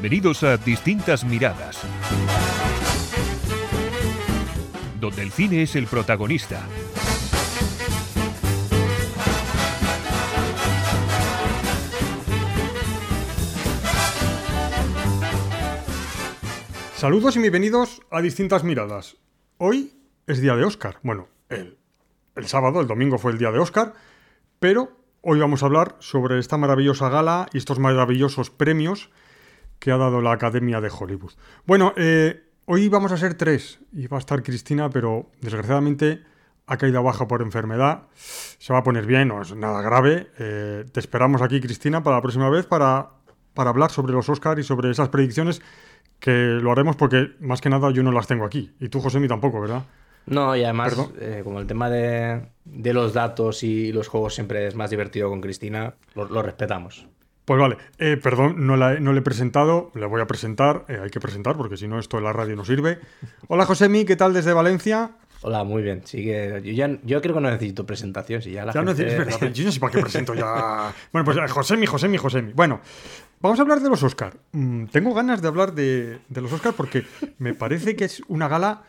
Bienvenidos a Distintas Miradas, donde el cine es el protagonista. Saludos y bienvenidos a Distintas Miradas. Hoy es día de Oscar. Bueno, el, el sábado, el domingo fue el día de Oscar, pero hoy vamos a hablar sobre esta maravillosa gala y estos maravillosos premios que ha dado la Academia de Hollywood. Bueno, eh, hoy vamos a ser tres y va a estar Cristina, pero desgraciadamente ha caído baja por enfermedad. Se va a poner bien, no es nada grave. Eh, te esperamos aquí, Cristina, para la próxima vez para, para hablar sobre los Oscars y sobre esas predicciones que lo haremos porque más que nada yo no las tengo aquí. Y tú, José, tampoco, ¿verdad? No, y además, eh, como el tema de, de, los datos y los juegos siempre es más divertido con Cristina, lo, lo respetamos. Pues vale, eh, perdón, no, la, no, le he presentado, le voy a presentar, eh, hay que presentar porque si no esto en la radio no sirve. Hola Josemi, ¿qué tal desde Valencia? Hola, muy bien. Yo, ya, yo creo que no necesito presentación. Si ya la ya gente... no es verdad, yo no sé para qué presento ya. Bueno, pues Josemi, Josemi, Josemi. Bueno, vamos a hablar de los Oscar. Mm, tengo ganas de hablar de, de los Oscar porque me parece que es una gala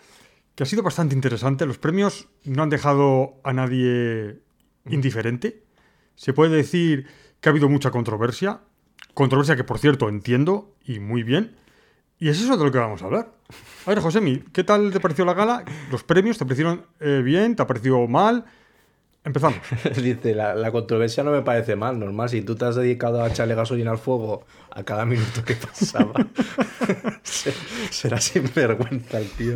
que ha sido bastante interesante. Los premios no han dejado a nadie indiferente. Se puede decir que ha habido mucha controversia. Controversia que, por cierto, entiendo y muy bien. Y es eso de lo que vamos a hablar. A ver, Josemi, ¿qué tal te pareció la gala? ¿Los premios te parecieron eh, bien? ¿Te ha parecido mal? Empezamos. Dice, la, la, controversia no me parece mal, normal. Si tú te has dedicado a echarle gasolina al fuego a cada minuto que pasaba, será sinvergüenza el tío.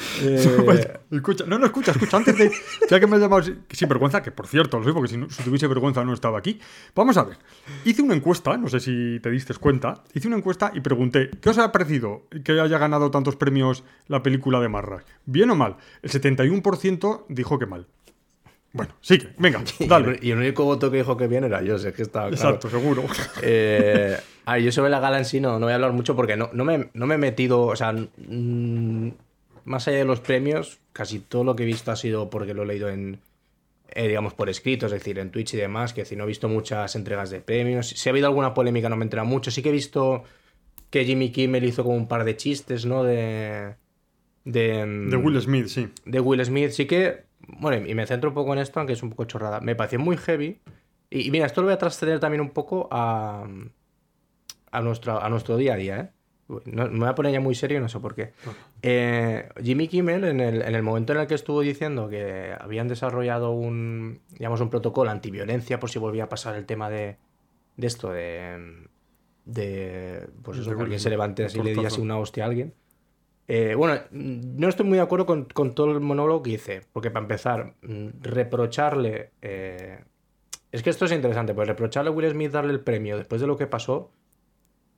Eh... Escucha, no, no, escucha, escucha. Antes de. Ya que me has llamado sin vergüenza, que por cierto, lo sé porque si, no, si, tuviese vergüenza no estaba aquí. Vamos a ver. Hice una encuesta, no sé si te diste cuenta. Hice una encuesta y pregunté: ¿qué os ha parecido que haya ganado tantos premios la película de Marra? ¿Bien o mal? El 71% dijo que mal. Bueno, sigue, venga, dale. Y el único voto que dijo que bien era yo, sé que estaba claro. Exacto, seguro. Eh, a ver, yo sobre la gala en sí no, no voy a hablar mucho porque no, no, me, no me he metido, o sea, mmm, más allá de los premios, casi todo lo que he visto ha sido porque lo he leído en, eh, digamos, por escrito, es decir, en Twitch y demás, que si no he visto muchas entregas de premios. Si ha habido alguna polémica no me entera mucho. Sí que he visto que Jimmy Kimmel hizo como un par de chistes, ¿no? De... De, de Will Smith, sí. De Will Smith, sí que... Bueno, y me centro un poco en esto, aunque es un poco chorrada. Me pareció muy heavy. Y, y mira, esto lo voy a trasceder también un poco a, a, nuestro, a nuestro día a día, ¿eh? No, me voy a poner ya muy serio, no sé por qué. Eh, Jimmy Kimmel, en el, en el, momento en el que estuvo diciendo que habían desarrollado un, digamos, un protocolo antiviolencia por si volvía a pasar el tema de, de esto, de, de pues eso, que alguien se levante así y le diese una hostia a alguien. Eh, bueno, no estoy muy de acuerdo con, con, todo el monólogo que hice, porque para empezar, reprocharle... Eh, es que esto es interesante, pues reprocharle a Will Smith darle el premio después de lo que pasó,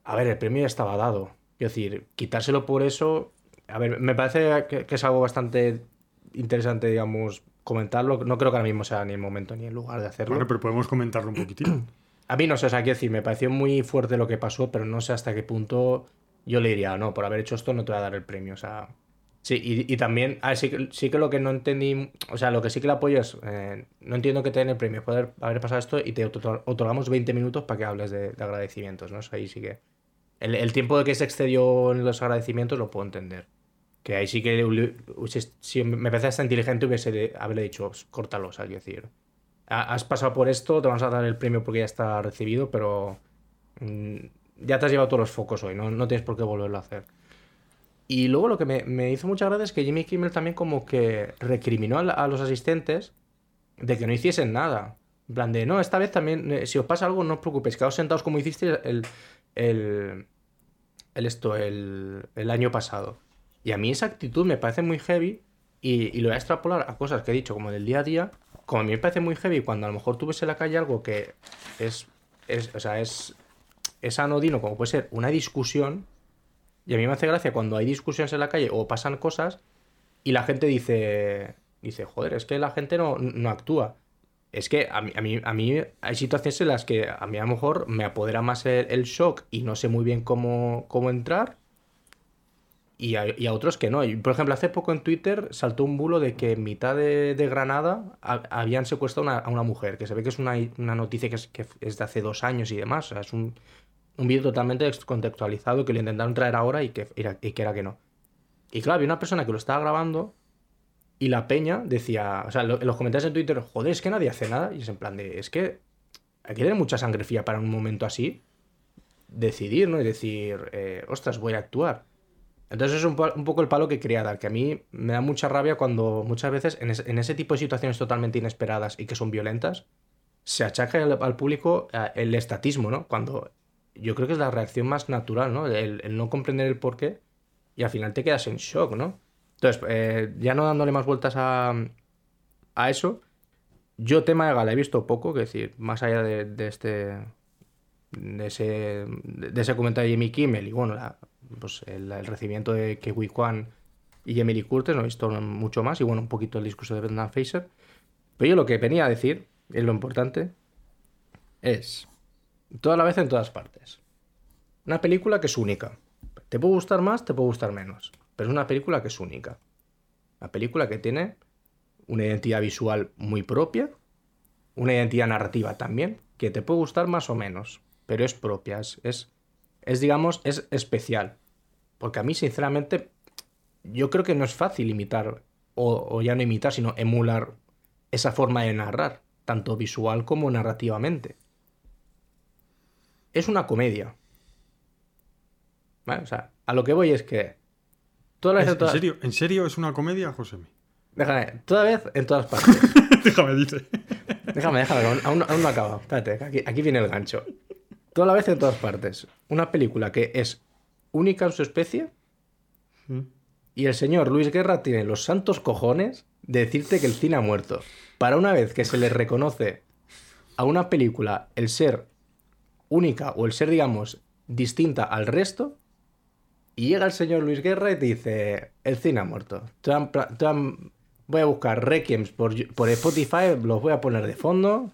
a ver, el premio ya estaba dado. Es decir, quitárselo por eso. A ver, me parece que, que, es algo bastante interesante, digamos, comentarlo. No creo que ahora mismo sea ni el momento ni el lugar de hacerlo. Bueno, pero podemos comentarlo un poquitín. A mí no sé, o sea, quiero decir, me pareció muy fuerte lo que pasó, pero no sé hasta qué punto yo le diría, no, por haber hecho esto no te voy a dar el premio. O sea, sí, y, y también, a ver, sí, sí, que lo que no entendí, o sea, lo que sí que le apoyo es, eh, no entiendo que te den el premio por haber, haber pasado esto y te otorgamos 20 minutos para que hables de, de agradecimientos, ¿no? O sea, ahí sí que. El, el, tiempo de que se excedió en los agradecimientos lo puedo entender. Que ahí sí que si me parece inteligente hubiese haberle dicho, córtalo, o sea, es decir, has pasado por esto, te vamos a dar el premio porque ya está recibido, pero mmm, ya te has llevado todos los focos hoy, no, no tienes por qué volverlo a hacer. Y luego lo que me, me hizo mucha gracia es que Jimmy Kimmel también como que recriminó a, a, los asistentes de que no hiciesen nada. En plan de, no, esta vez también, eh, si os pasa algo, no os preocupéis, quedaos sentados como hicisteis el, el, el esto, el, el, año pasado. Y a mí esa actitud me parece muy heavy y, y, lo voy a extrapolar a cosas que he dicho como del día a día. Como a mí me parece muy heavy cuando a lo mejor tú ves en la calle algo que es, es o sea, es, es anodino, como puede ser una discusión. Y a mí me hace gracia cuando hay discusiones en la calle o pasan cosas y la gente dice, dice, joder, es que la gente no, no actúa. Es que a mí, a, mí, a mí hay situaciones en las que a mí a lo mejor me apodera más el, shock y no sé muy bien cómo, cómo entrar. Y a, otros que no. Por ejemplo, hace poco en Twitter saltó un bulo de que en mitad de, de Granada a, habían secuestrado a una mujer, que se ve que es una, una noticia que es, que es, de hace dos años y demás. O sea, es un, un vídeo totalmente descontextualizado que lo intentaron traer ahora y que, era, y que era que no. Y claro, había una persona que lo estaba grabando y la peña decía, o sea, en los comentarios en Twitter, joder, es que nadie hace nada. Y es en plan de, es que hay que tener mucha sangre fría para un momento así decidir, ¿no? Y decir, eh, ostras, voy a actuar. Entonces es un, poco el palo que quería dar, que a mí me da mucha rabia cuando muchas veces en, ese tipo de situaciones totalmente inesperadas y que son violentas, se achaca al, público eh, el estatismo, ¿no? Cuando yo creo que es la reacción más natural, ¿no? El, no comprender el porqué y al final te quedas en shock, ¿no? Entonces, eh, ya no dándole más vueltas a, a eso, yo tema de gala he visto poco, que decir, más allá de, este de ese, de ese comentario de Jimmy Kimmel y bueno, pues el, recibimiento de Kiwi Kwan y Emily Curtis, no he visto mucho más y bueno, un poquito el discurso de Brendan Fraser. Pero yo lo que venía a decir, es lo importante, es toda la vez en todas partes. Una película que es única. Te puede gustar más, te puede gustar menos, pero es una película que es única. Una película que tiene una identidad visual muy propia, una identidad narrativa también, que te puede gustar más o menos, pero es propia, es, es, digamos, es especial. Porque a mí, sinceramente, yo creo que no es fácil imitar, o, ya no imitar, sino emular esa forma de narrar, tanto visual como narrativamente. Es una comedia. O sea, a lo que voy es que... ¿En, serio? ¿En serio es una comedia, José? Déjame, toda vez en todas partes. déjame, dice. Déjame, déjame, aún, no ha acabado. Espérate, aquí, viene el gancho. Toda la vez en todas partes. Una película que es única en su especie. Mm. Y el señor Luis Guerra tiene los santos cojones de decirte que el cine ha muerto. Para una vez que se le reconoce a una película el ser única o el ser, digamos, distinta al resto, y llega el señor Luis Guerra y dice, el cine ha muerto voy a buscar Requiems por, por Spotify, los voy a poner de fondo.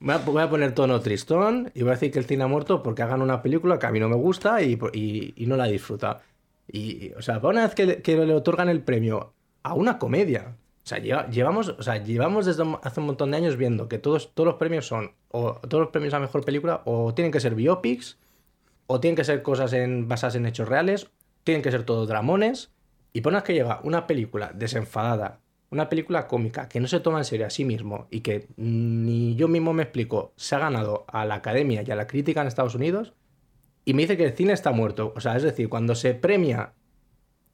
Voy a, poner tono tristón y voy a decir que el cine ha muerto porque hagan una película que a mí no me gusta y, y, no la disfruta. Y, o sea, una vez que, que, le otorgan el premio a una comedia, o sea, llevamos, o sea, llevamos desde hace un montón de años viendo que todos, todos los premios son, o todos los premios a mejor película, o tienen que ser biopics, o tienen que ser cosas basadas en hechos reales, tienen que ser todos dramones, y pones que llega una película desenfadada, una película cómica que no se toma en serio a sí mismo y que ni yo mismo me explico, se ha ganado a la academia y a la crítica en Estados Unidos y me dice que el cine está muerto. O sea, es decir, cuando se premia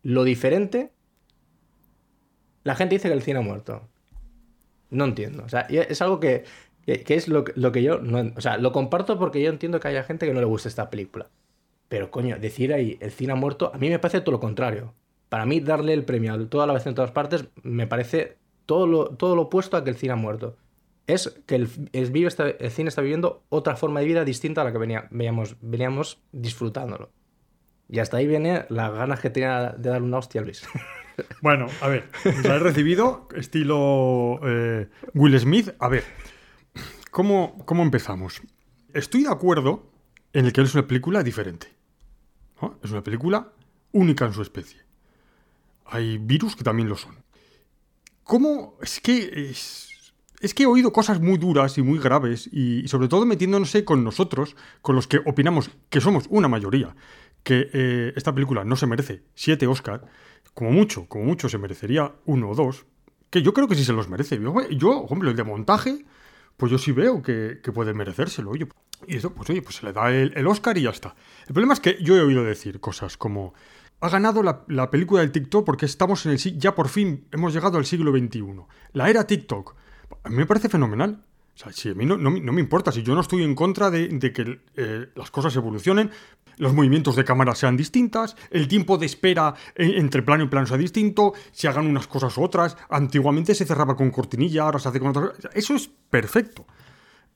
lo diferente, la gente dice que el cine ha muerto. No entiendo. O sea, es algo que, es lo, lo, que yo... No, o sea, lo comparto porque yo entiendo que haya gente que no le guste esta película. Pero coño, decir ahí el cine ha muerto, a mí me parece todo lo contrario. Para mí, darle el premio toda la vez en todas partes me parece todo lo, todo lo opuesto a que el cine ha muerto. Es que el, el, el cine está viviendo otra forma de vida distinta a la que venía, veníamos, veníamos disfrutándolo. Y hasta ahí viene las ganas que tenía de dar una hostia a Luis. Bueno, a ver, la he recibido, estilo eh, Will Smith. A ver, ¿cómo, ¿cómo empezamos? Estoy de acuerdo en el que es una película diferente. Es una película única en su especie hay virus que también lo son. ¿Cómo? Es que es, que he oído cosas muy duras y muy graves y, sobre todo metiéndonos con nosotros, con los que opinamos que somos una mayoría, que eh, esta película no se merece siete Oscar, como mucho, como mucho se merecería uno o dos, que yo creo que sí se los merece. Yo, yo el de montaje, pues yo sí veo que, puede merecérselo. Oye, y eso, pues oye, pues se le da el, el Oscar y ya está. El problema es que yo he oído decir cosas como ha ganado la, película del TikTok porque estamos en el ya por fin hemos llegado al siglo XXI. La era TikTok. A mí me parece fenomenal. Si a mí no, me importa, si yo no estoy en contra de, que eh, las cosas evolucionen, los movimientos de cámara sean distintas, el tiempo de espera entre plano y plano sea distinto, se hagan unas cosas u otras. Antiguamente se cerraba con cortinilla, ahora se hace con otras. Eso es perfecto.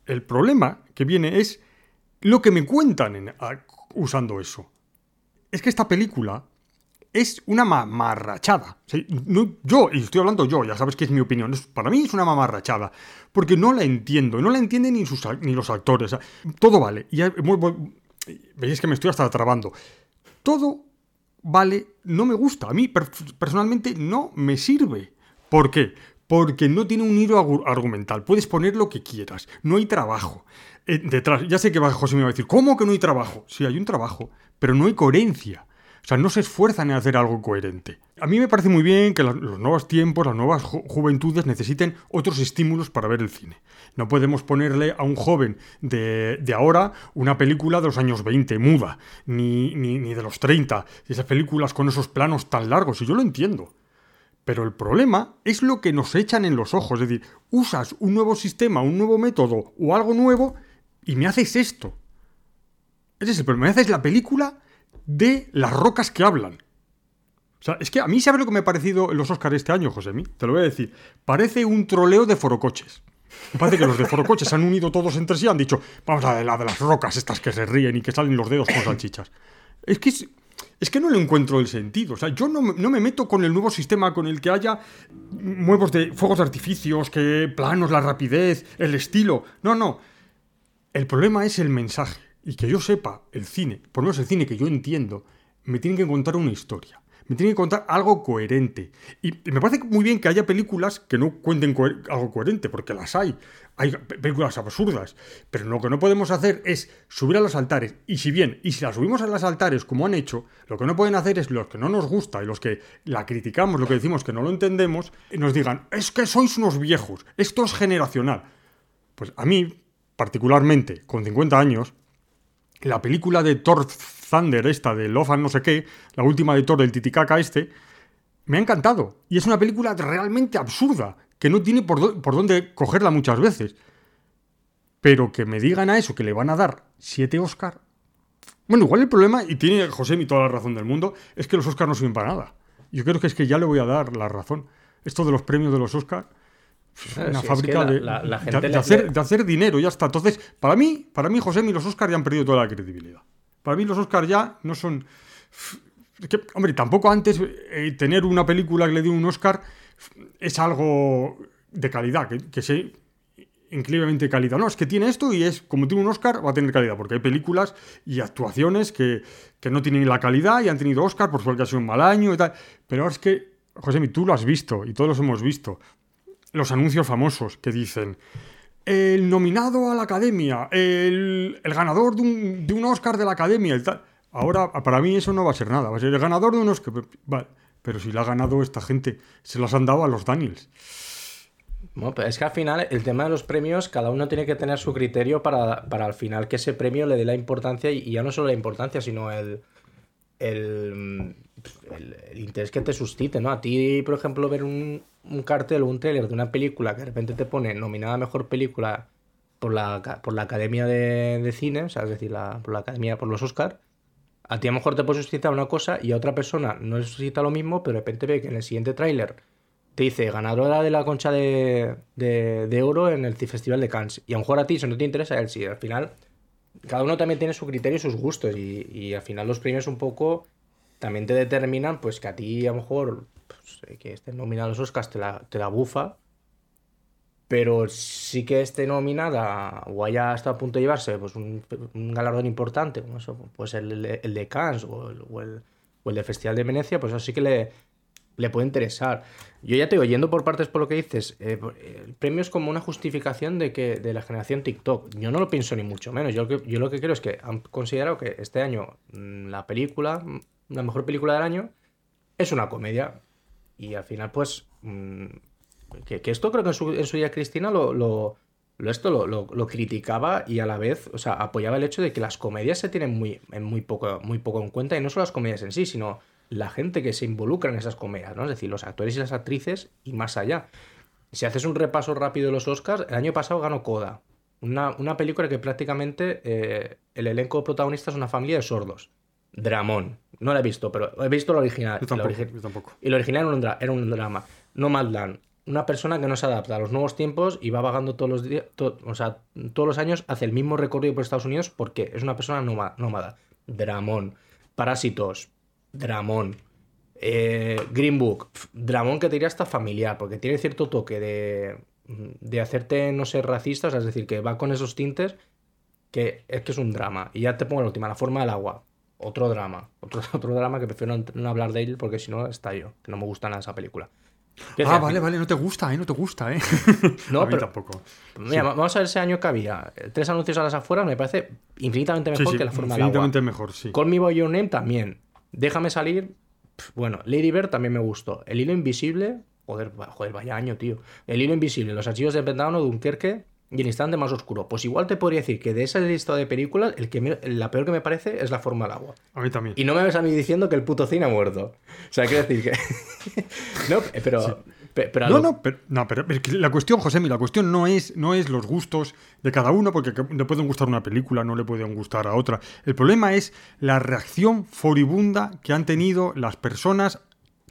El problema que viene es lo que me cuentan usando eso. Es que esta película es una mamarrachada. yo, y estoy hablando yo, ya sabes que es mi opinión, para mí es una mamarrachada, porque no la entiendo, no la entienden ni, sus, ni los actores. todo vale. Veis que me estoy hasta trabando. Todo vale, no me gusta. A mí personalmente no me sirve. ¿Por qué? porque no tiene un hilo argumental. Puedes poner lo que quieras. No hay trabajo. Eh, detrás, ya sé que José me va a decir, ¿cómo que no hay trabajo? Sí, hay un trabajo, pero no hay coherencia. O sea, no se esfuerzan en hacer algo coherente. A mí me parece muy bien que los nuevos tiempos, las nuevas ju- juventudes necesiten otros estímulos para ver el cine. No podemos ponerle a un joven de, de ahora una película de los años 20, muda, ni, ni, ni de los 30, esas películas con esos planos tan largos, y yo lo entiendo. Pero el problema es lo que nos echan en los ojos. Es decir, usas un nuevo sistema, un nuevo método o algo nuevo y me haces esto. Ese es el problema. Me haces la película de las rocas que hablan. O sea, es que a mí, ¿sabes lo que me ha parecido los Oscars este año, Josemi? Te lo voy a decir. Parece un troleo de forocoches. Parece que los de forocoches se han unido todos entre sí y han dicho, vamos a la de las rocas estas que se ríen y que salen los dedos con salchichas. Es que es, que no le encuentro el sentido. O sea, yo no, no me meto con el nuevo sistema con el que haya nuevos de fuegos de artificios, que planos, la rapidez, el estilo. No, no. El problema es el mensaje. Y que yo sepa, el cine, por lo menos el cine que yo entiendo, me tiene que contar una historia. Me tiene que contar algo coherente. Y y me parece muy bien que haya películas que no cuenten coher- algo coherente, porque las hay. Hay pe- películas absurdas. Pero lo que no podemos hacer es subir a los altares. Y si bien, y si las subimos a los altares como han hecho, lo que no pueden hacer es los que no nos gusta y los que la criticamos, lo que decimos que no lo entendemos, y nos digan, es que sois unos viejos, esto es generacional. Pues a mí, particularmente, con 50 años, la película de Thor Thunder, esta de Love no sé qué, la última de Thor del Titicaca este, me ha encantado. Y es una película realmente absurda, que no tiene por, por dónde cogerla muchas veces. Pero que me digan a eso que le van a dar siete Oscar. Bueno, igual el problema, y tiene José toda la razón del mundo, es que los Oscars no sirven para nada. Yo creo que es que ya le voy a dar la razón. Esto de los premios de los Oscars Claro, una sí, es fábrica que de, la- la de- gente de le- hacer, le- de hacer dinero, ya está. Entonces, para mí, para mí, José, y los Oscars ya han perdido toda la credibilidad. Para mí, los Oscars ya no son. que, hombre, tampoco antes eh, tener una película que le dio un Oscar es algo de calidad, que, que sea increíblemente calidad. No, es que tiene esto y es como tiene un Oscar, va a tener calidad, porque hay películas y actuaciones que, que no tienen la calidad y han tenido Oscar por suerte ha sido un mal año y tal. Pero es que, José, tú lo has visto y todos los hemos visto los anuncios famosos que dicen el nominado a la academia, el, el ganador de un, de un Oscar de la academia y tal. Ahora, para mí eso no va a ser nada, va a ser el ganador de un Oscar. Vale, pero si la ha ganado esta gente, se las han dado a los Daniels. Bueno, pero es que al final el tema de los premios, cada uno tiene que tener su criterio para, para al final que ese premio le dé la importancia y ya no solo la importancia, sino el, el, el- interés que te suscite, ¿no? A ti, por ejemplo, ver un, cartel o un tráiler de una película que de repente te pone nominada a Mejor Película por la, por la Academia de, de Cine, o sea, es decir, la, por la Academia, por los Oscar, a ti a lo mejor te puede suscitar una cosa y a otra persona no le suscita lo mismo, pero de repente ve que en el siguiente tráiler te dice ganadora de la concha de, de- de oro en el Festival de Cannes. Y a lo mejor a ti eso no te interesa, él sí. Al final, cada uno también tiene su criterio y sus gustos. Y, y al final los premios un poco también te determinan, pues que a ti a lo mejor pues, eh, que estén nominados los Oscars te la, te la bufa. Pero sí que esté nominada o haya estado a punto de llevarse pues un, un galardón importante, como eso, pues el, el de Cannes o el, o el, o del Festival de Venecia, pues eso sí que le, le puede interesar. Yo ya te digo, yendo por partes por lo que dices, eh, por- el premio es como una justificación de que de la generación TikTok. Yo no lo pienso ni mucho menos. Yo, yo lo que creo es que han considerado que este año mm, la película, la mejor película del año, es una comedia. Y al final, pues. mm, que, esto creo que en su, en su día Cristina lo, esto lo, criticaba y a la vez, o sea, apoyaba el hecho de que las comedias se tienen muy, muy, poco, muy poco en cuenta. Y no solo las comedias en sí, sino la gente que se involucra en esas comedias, ¿no? Es decir, los actores y las actrices y más allá. Si haces un repaso rápido de los Oscars, el año pasado ganó Coda. Una, una película que prácticamente eh, el elenco protagonista es una familia de sordos. Dramón. No la he visto, pero he visto la original. Yo la tampoco, origi- yo tampoco. y lo original era un, dra- era un drama. Nomadland. Una persona que no se adapta a los nuevos tiempos y va vagando todos los días, o sea, todos los años hace el mismo recorrido por Estados Unidos porque es una persona nóma- nómada. Dramón. Parásitos. Dramón. Eh, Green Book. Dramón que te diría hasta familiar, porque tiene cierto toque de, de hacerte no ser racista, o sea, es decir, que va con esos tintes que es que es un drama. Y ya te pongo la última, La forma del agua. Otro drama. Otro, otro drama que prefiero no, no hablar de él porque si no estallo, que no me gusta nada esa película. Ah, vale, vale, no te gusta, ¿eh? No te gusta, ¿eh? No, a mí pero- tampoco. Mira, vamos a ver ese año que había. Tres anuncios a las afueras me parece infinitamente mejor Sí, sí, que la forma del agua. infinitamente mejor, sí. Call Me By Your Name también. Déjame salir. Bueno, Lady Bird también me gustó. El hilo invisible. Joder, joder, vaya año, tío. El hilo invisible, Los archivos del Pentágono, Dunkerque y El instante más oscuro. Pues igual te podría decir que de esa lista de películas, el que me- la peor que me parece es La forma del agua. A mí también. Y no me ves a mí diciendo que el puto cine ha muerto. O sea, quiero decir que. no, pero. pe- pero No, lo- no, pero, no, pero es que la cuestión, Josemi, la cuestión no es, no es los gustos de cada uno, porque que- le pueden gustar una película, no le pueden gustar a otra. El problema es la reacción furibunda que han tenido las personas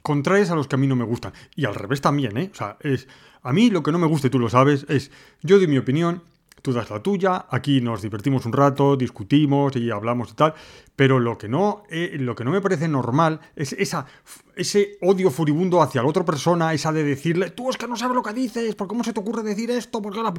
contrarias a los que a mí no me gustan. Y al revés también, ¿eh? O sea, es, a mí lo que no me gusta, y tú lo sabes, es yo doy mi opinión, tú das la tuya, aquí nos divertimos un rato, discutimos y hablamos y tal, pero lo que no, eh, lo que no me parece normal es esa, ese odio furibundo hacia la otra persona, esa de decirle, tú es que no sabes lo que dices, ¿por cómo se te ocurre decir esto? ¿Por qué la-?".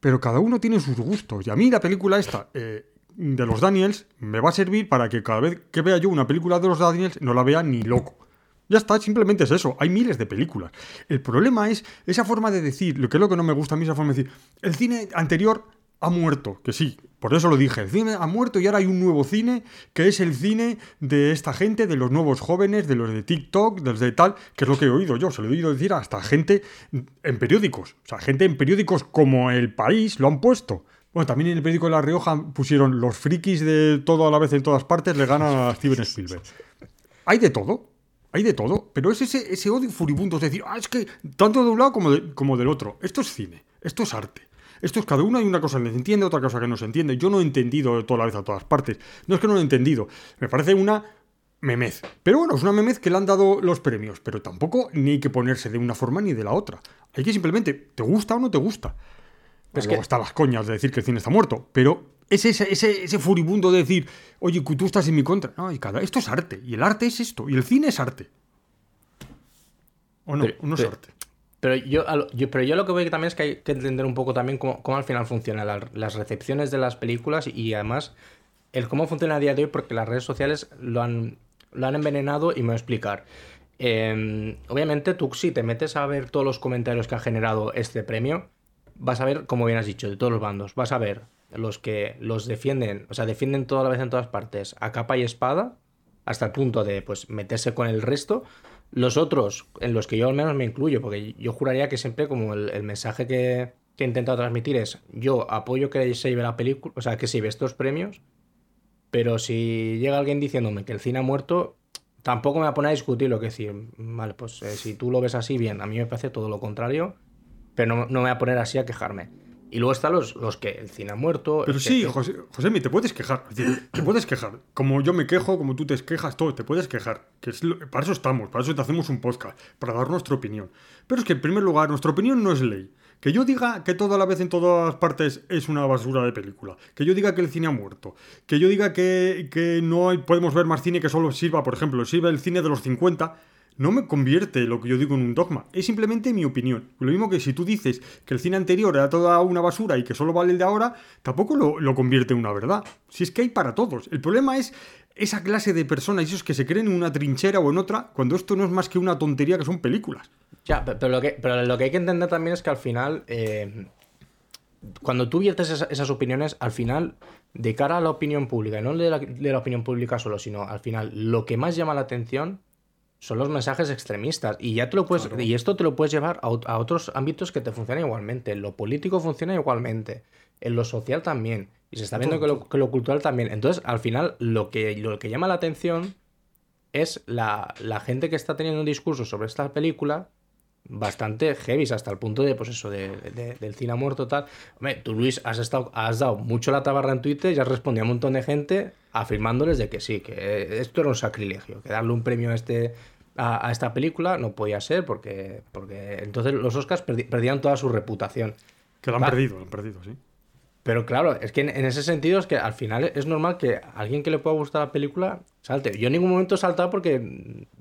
Pero cada uno tiene sus gustos, y a mí la película esta... eh, de los Daniels me va a servir para que cada vez que vea yo una película de los Daniels no la vea ni loco. Ya está, simplemente es eso. Hay miles de películas. El problema es esa forma de decir, lo que es lo que no me gusta a mí, esa forma de decir, el cine anterior ha muerto, que sí, por eso lo dije, el cine ha muerto y ahora hay un nuevo cine, que es el cine de esta gente, de los nuevos jóvenes, de los de TikTok, de los de tal, que es lo que he oído yo, se lo he oído decir hasta gente en periódicos, o sea, gente en periódicos como El País lo han puesto. Bueno, también en el periódico de La Rioja pusieron los frikis de todo a la vez en todas partes le ganan a Steven Spielberg. Hay de todo, hay de todo, pero es ese, ese odio furibundo, es decir, ah, es que tanto de un lado como, de- como del otro. Esto es cine, esto es arte. Esto es cada uno hay una cosa que se entiende, otra cosa que no se entiende. Yo no he entendido toda la vez a todas partes. No es que no lo he entendido. Me parece una memez. Pero bueno, es una memez que le han dado los premios. Pero tampoco ni hay que ponerse de una forma ni de la otra. Hay que simplemente, ¿te gusta o no te gusta? Es Luego que- están las coñas de decir que el cine está muerto. Pero es ese, ese, ese furibundo de decir, oye, tú estás en mi contra. No, y cada, esto es arte. Y el arte es esto. Y el cine es arte. ¿O no? Pero- ¿O no es pero- arte? Pero yo, pero yo lo que veo también es que hay que entender un poco también cómo, cómo al final funcionan la- las recepciones de las películas y, además el cómo funciona a día de hoy porque las redes sociales lo han, lo han envenenado y me voy a explicar. Eh, obviamente tú si te metes a ver todos los comentarios que ha generado este premio, vas a ver, como bien has dicho, de todos los bandos, vas a ver los que los defienden, o sea, defienden toda la vez en todas partes, a capa y espada, hasta el punto de pues meterse con el resto. Los otros, en los que yo al menos me incluyo, porque yo juraría que siempre como el, mensaje que, que he intentado transmitir es yo apoyo que se lleve la película, o sea, que se lleve estos premios, pero si llega alguien diciéndome que el cine ha muerto, tampoco me va a poner a discutir lo que decir, vale, pues eh, si tú lo ves así, bien, a mí me parece todo lo contrario, pero no, no me voy a poner así a quejarme. Y luego están los, los que el cine ha muerto. Pero sí, que- José, Josemi, te puedes quejar. Decir, te puedes quejar. Como yo me quejo, como tú te quejas, todo, te puedes quejar. Que es lo- para eso estamos, para eso te hacemos un podcast, para dar nuestra opinión. Pero es que en primer lugar, nuestra opinión no es ley. Que yo diga que toda la vez en todas partes es una basura de película. Que yo diga que el cine ha muerto. Que yo diga que, que no hay- podemos ver más cine que solo sirva, por ejemplo, sirve el cine de los 50 no me convierte lo que yo digo en un dogma, es simplemente mi opinión. Lo mismo que si tú dices que el cine anterior era toda una basura y que solo vale el de ahora, tampoco lo, lo convierte en una verdad. Si es que hay para todos. El problema es esa clase de personas, esos que se creen en una trinchera o en otra, cuando esto no es más que una tontería que son películas. Ya, pe- pero lo que, pero lo que hay que entender también es que al final, eh, cuando tú viertes esa- esas opiniones, al final, de cara a la opinión pública, y no de la, de la opinión pública solo, sino al final, lo que más llama la atención son los mensajes extremistas. Y ya te lo puedes, y esto te lo puedes llevar a, ot- a otros ámbitos que te funcionan igualmente. En lo político funciona igualmente. En lo social también. Y se está viendo que lo, que lo cultural también. Entonces, al final, lo que, lo que llama la atención es la, la gente que está teniendo un discurso sobre esta película bastante heavy hasta el punto de pues eso de, de- del cine muerto tal Hombre, tú Luis has estado has dado mucho la tabarra en Twitter y has respondido a un montón de gente afirmándoles de que sí que esto era un sacrilegio que darle un premio a este a, a esta película no podía ser porque porque entonces los Oscars perdi- perdían toda su reputación Que lo han Va. perdido, lo han perdido, sí. pero claro, es que en, en ese sentido es que al final es normal que a alguien que le pueda gustar la película salte. Yo en ningún momento he saltado porque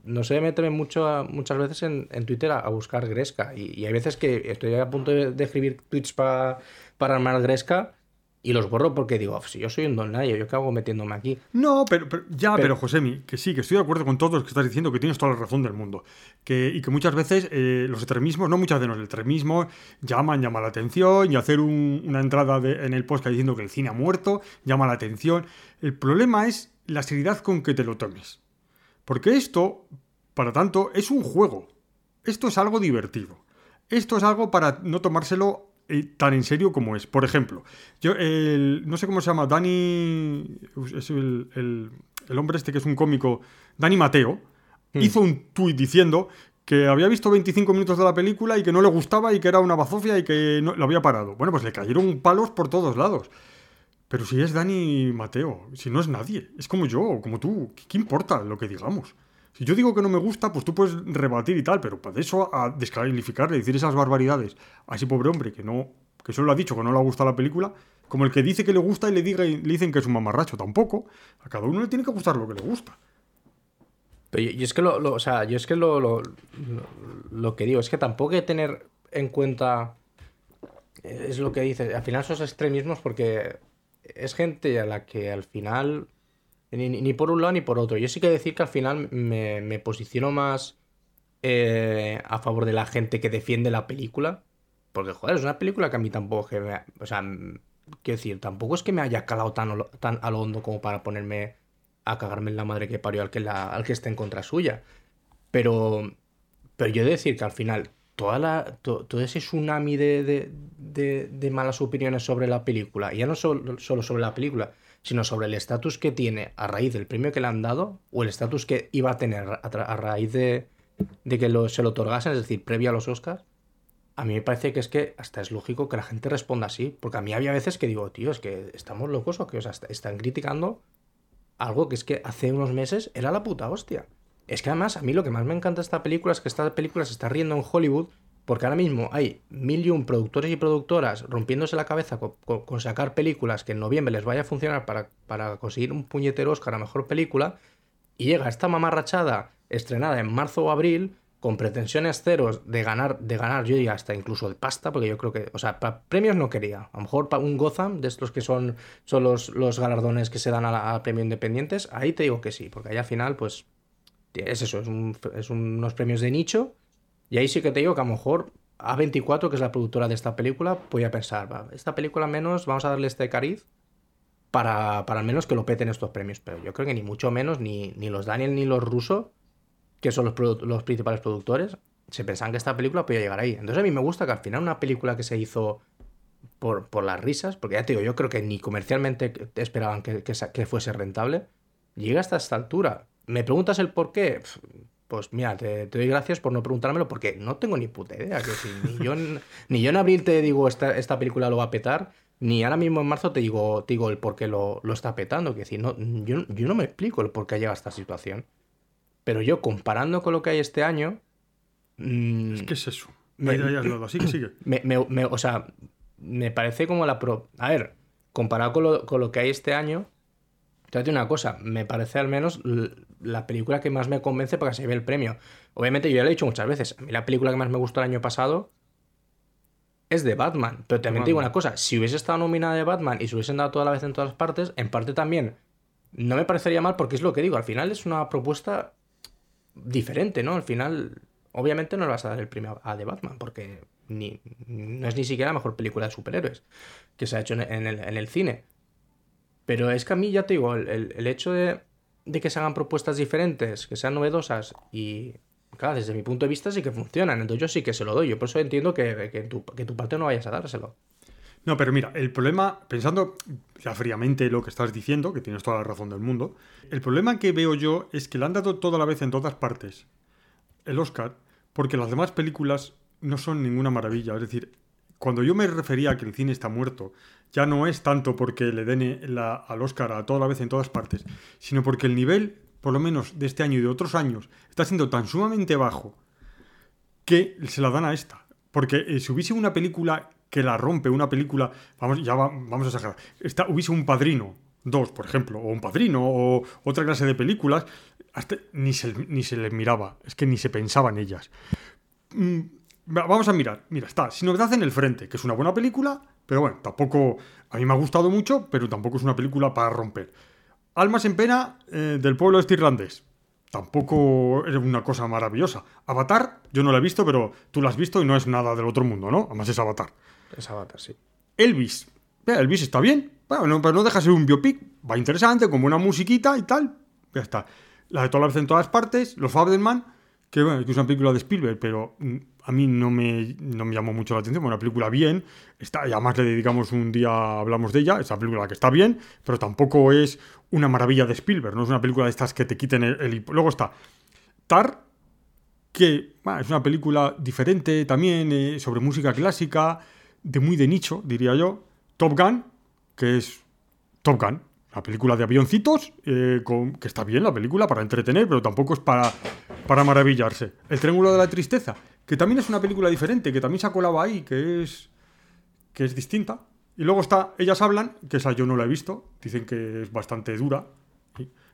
no sé meterme mucho muchas veces en, en Twitter a, a buscar Gresca. Y, y hay veces que estoy a punto de, de escribir tweets pa- para armar Gresca y los borro porque digo, si yo soy un don nadie, ¿yo qué hago metiéndome aquí? No, pero, pero- ya, pero, Josemi, que sí, que estoy de acuerdo con todo lo que estás diciendo, que tienes toda la razón del mundo. Que, y que muchas veces eh, los extremismos, no muchas veces los extremismos, llaman, llama la atención, y hacer un- una entrada de- en el podcast diciendo que el cine ha muerto, llama la atención. El problema es la seriedad con que te lo tomes. Porque esto, para tanto, es un juego. Esto es algo divertido. Esto es algo para no tomárselo eh, tan en serio como es. Por ejemplo, yo, el- no sé cómo se llama, Dani, es el, el- el hombre este que es un cómico, Dani Mateo, hizo un tuit diciendo que había visto 25 minutos de la película y que no le gustaba y que era una bazofia y que no, lo había parado. Bueno, pues le cayeron palos por todos lados. Pero si es Dani Mateo, si no es nadie, es como yo, o como tú, ¿qué, qué importa lo que digamos? Si yo digo que no me gusta, pues tú puedes rebatir y tal, pero para eso a descalificarle, decir esas barbaridades a ese pobre hombre que no, que solo ha dicho que no le ha gustado la película, como el que dice que le gusta y le, diga, le dicen que es un mamarracho, tampoco. A cada uno le tiene que gustar lo que le gusta. Pero yo, es que lo, o sea, yo es que lo, lo, lo- lo que digo es que tampoco hay que tener en cuenta eh, es lo que dices, al final esos extremismos porque es gente a la que al final ni, por un lado ni por otro. Yo sí que decir que al final me, me posiciono más eh, a favor de la gente que defiende la película. Porque, joder, es una película que a mí tampoco me... O sea, quiero decir, tampoco es que me haya calado tan, tan hondo como para ponerme a cagarme en la madre que parió al que, la, al que esté en contra suya. Pero, pero yo he de decir que al final toda la, to- todo ese tsunami de, de- de- de malas opiniones sobre la película, y ya no solo, solo sobre la película, sino sobre el estatus que tiene a raíz del premio que le han dado, o el estatus que iba a tener a, raíz de, que lo- se lo otorgasen, es decir, previo a los Oscars, a mí me parece que es que hasta es lógico que la gente responda así, porque a mí había veces que digo, tío, es que estamos locos o que están criticando algo que es que hace unos meses era la puta hostia. Es que además a mí lo que más me encanta de esta película es que esta película se está riendo en Hollywood porque ahora mismo hay mil y un productores y productoras rompiéndose la cabeza con, sacar películas que en noviembre les vaya a funcionar para, para conseguir un puñetero Oscar a mejor película y llega esta mamarrachada estrenada en marzo o abril con pretensiones ceros de ganar, de ganar, yo diría hasta incluso de pasta, porque yo creo que, o sea, para premios no quería. A lo mejor para un Gotham, de estos que son, son los, los galardones que se dan a, premio independientes, ahí te digo que sí, porque ahí al final, pues, es eso, es, un- es unos premios de nicho, y ahí sí que te digo que a lo mejor A24, que es la productora de esta película, podía pensar, va, esta película menos vamos a darle este cariz para, para al menos que lo peten estos premios, pero yo creo que ni mucho menos, ni, ni los Daniel ni los Russo, que son los, los principales productores, se pensaban que esta película podía llegar ahí. Entonces a mí me gusta que al final una película que se hizo por, por las risas, porque ya te digo, yo creo que ni comercialmente esperaban que, que fuese rentable, llega hasta esta altura. ¿Me preguntas el por qué? Pues mira, te, te doy gracias por no preguntármelo, porque no tengo ni puta idea. Que si, ni, yo en, ni yo en abril te digo esta, esta película lo va a petar, ni ahora mismo en marzo te digo, te digo el por qué lo, lo está petando. Que decir, no, yo, yo no me explico el por qué ha llegado a esta situación. Pero yo, comparando con lo que hay este año. mm, Es que es eso. Me- has dado. Sigue, sigue. me, me- o sea, me parece como la pro. A ver, comparado con lo, con lo que hay este año, te digo una cosa, me parece al menos la película que más me convence para que se lleve el premio. Obviamente, yo ya lo he dicho muchas veces, a mí la película que más me gustó el año pasado es de Batman. Pero también te digo una cosa, si hubiese estado nominada de Batman y se hubiesen dado toda la vez en todas partes, en parte también no me parecería mal porque es lo que digo, al final es una propuesta diferente, ¿no? Al final, obviamente no le vas a dar el premio a The Batman, porque ni, no es ni siquiera la mejor película de superhéroes que se ha hecho en, en el, en el cine. Pero es que a mí, ya te digo, el, el- el hecho de, de que se hagan propuestas diferentes, que sean novedosas y, claro, desde mi punto de vista sí que funcionan. Entonces yo sí que se lo doy. Yo por eso entiendo que, que, tu, que tu parte no vayas a dárselo. No, pero mira, el problema, pensando ya fríamente lo que estás diciendo, que tienes toda la razón del mundo, el problema que veo yo es que le han dado toda la vez en todas partes el Oscar, porque las demás películas no son ninguna maravilla. Es decir, cuando yo me refería a que el cine está muerto, ya no es tanto porque le den la- al Oscar a toda la vez en todas partes, sino porque el nivel, por lo menos de este año y de otros años, está siendo tan sumamente bajo que se la dan a esta. Porque eh, si hubiese una película que la rompe, una película, vamos, ya va- vamos a exagerar, esta, hubiese un padrino, dos, por ejemplo, o un padrino, o otra clase de películas, hasta, ni, se, ni se les miraba, es que ni se pensaba en ellas. Mm, Vamos a mirar. Mira, está Sin novedad en el frente, que es una buena película, pero bueno, tampoco. A mí me ha gustado mucho, pero tampoco es una película para romper. Almas en pena eh, del pueblo este irlandés. Tampoco es una cosa maravillosa. Avatar, yo no la he visto, pero tú la has visto y no es nada del otro mundo, ¿no? Además es Avatar. Es Avatar, sí. Elvis. Elvis está bien. Bueno, pero no deja de ser un biopic. Va interesante, con buena musiquita y tal. Ya está. La de todas las en todas partes. Los Fabelman, que, bueno, es una película de Spielberg, pero mm, a mí no me, no me llamó mucho la atención. Una película bien. Está, y además le dedicamos un día, hablamos de ella. Esa película que está bien, pero tampoco es una maravilla de Spielberg. No es una película de estas que te quiten el. el luego está Tar, que bueno, es una película diferente también, eh, sobre música clásica, de muy de nicho, diría yo. Top Gun, que es Top Gun, la película de avioncitos, eh, que está bien la película para entretener, pero tampoco es para, para maravillarse. El Triángulo de la Tristeza, que también es una película diferente, que también se ha colado ahí, que es, que es distinta. Y luego está Ellas Hablan, que esa yo no la he visto, dicen que es bastante dura.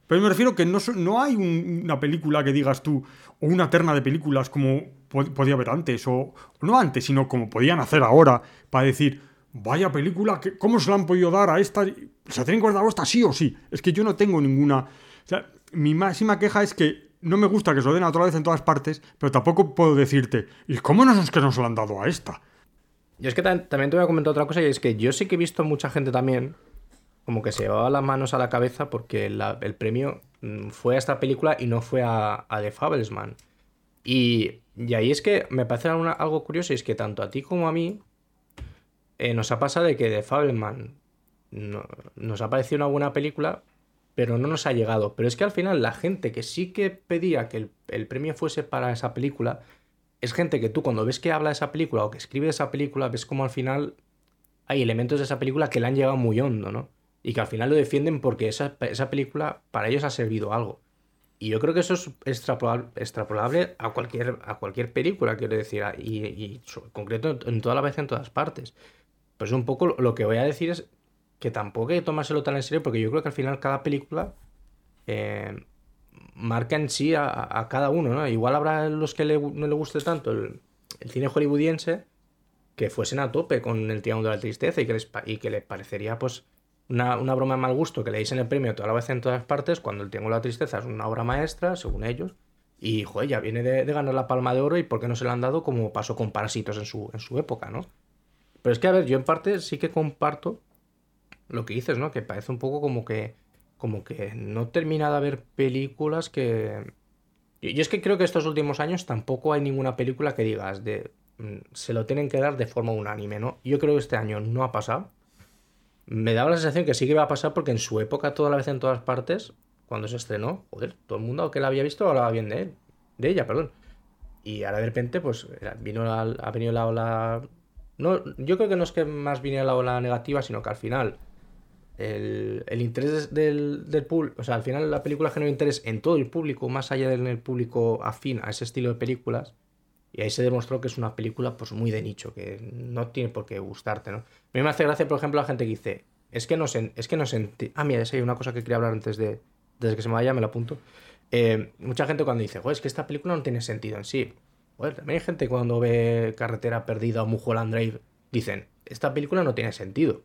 Pero me refiero que no, no hay una película que digas tú, o una terna de películas como podía haber antes, o no antes, sino como podían hacer ahora, para decir, vaya película, ¿cómo se la han podido dar a esta? ¿Se tienen que esta sí o sí? Es que yo no tengo ninguna... O sea, mi máxima queja es que no me gusta que se lo den a otra vez en todas partes, pero tampoco puedo decirte, ¿y cómo no es que no se lo han dado a esta? Yo es que también te voy a comentar otra cosa, y es que yo sí que he visto mucha gente también como que se llevaba las manos a la cabeza porque el premio mm, fue a esta película y no fue a, a The Fablesman. Y, y, ahí es que me parece algo curioso, y es que tanto a ti como a mí eh, nos ha pasado de que The Fableman nos ha parecido una buena película, pero no nos ha llegado. Pero es que al final la gente que sí que pedía que el, premio fuese para esa película, es gente que tú cuando ves que habla de esa película o que escribe de esa película, ves como al final hay elementos de esa película que le han llegado muy hondo, ¿no? Y que al final lo defienden porque esa, esa película para ellos ha servido algo. Y yo creo que eso es extrapolable, a, cualquier, a cualquier película, quiero decir, y, y en concreto en toda la vez en todas partes. Pues un poco lo que voy a decir es que tampoco hay que tomárselo tan en serio, porque yo creo que al final cada película eh, marca en sí a, cada uno, ¿no? Igual habrá los que no le guste tanto el, cine hollywoodiense que fuesen a tope con el Triángulo de la Tristeza y que les, y que les parecería, pues, una, broma de mal gusto que le dicen el premio toda la vez en todas partes, cuando el Triángulo de la Tristeza es una obra maestra, según ellos, y, joder, ya viene de, ganar la palma de oro y por qué no se la han dado como pasó con Parásitos en su, en su época, ¿no? Pero es que, a ver, yo en parte sí que comparto lo que dices, ¿no? Que parece un poco como que. Como que no termina de haber películas que. Yo es que creo que estos últimos años tampoco hay ninguna película que digas de. Mm, se lo tienen que dar de forma unánime, ¿no? Yo creo que este año no ha pasado. Me daba la sensación que sí que iba a pasar porque en su época, toda la vez en todas partes, cuando se estrenó, joder, todo el mundo que la había visto hablaba bien de él. De ella, perdón. Y ahora de repente, pues, vino ha venido la ola no, yo creo que no es que más viniera la ola negativa, sino que al final el, interés del, del público, o sea, al final la película generó interés en todo el público, más allá del público afín a ese estilo de películas. Y ahí se demostró que es una película pues muy de nicho, que no tiene por qué gustarte, ¿no? A mí me hace gracia, por ejemplo, la gente que dice, es que no sé, es que no sentí... Ah, mira, esa hay una cosa que quería hablar antes de, desde que se me vaya, me la apunto. Eh, mucha gente cuando dice, es que esta película no tiene sentido en sí. Bueno, también hay gente cuando ve Carretera Perdida o Mulholland Drive, dicen, esta película no tiene sentido.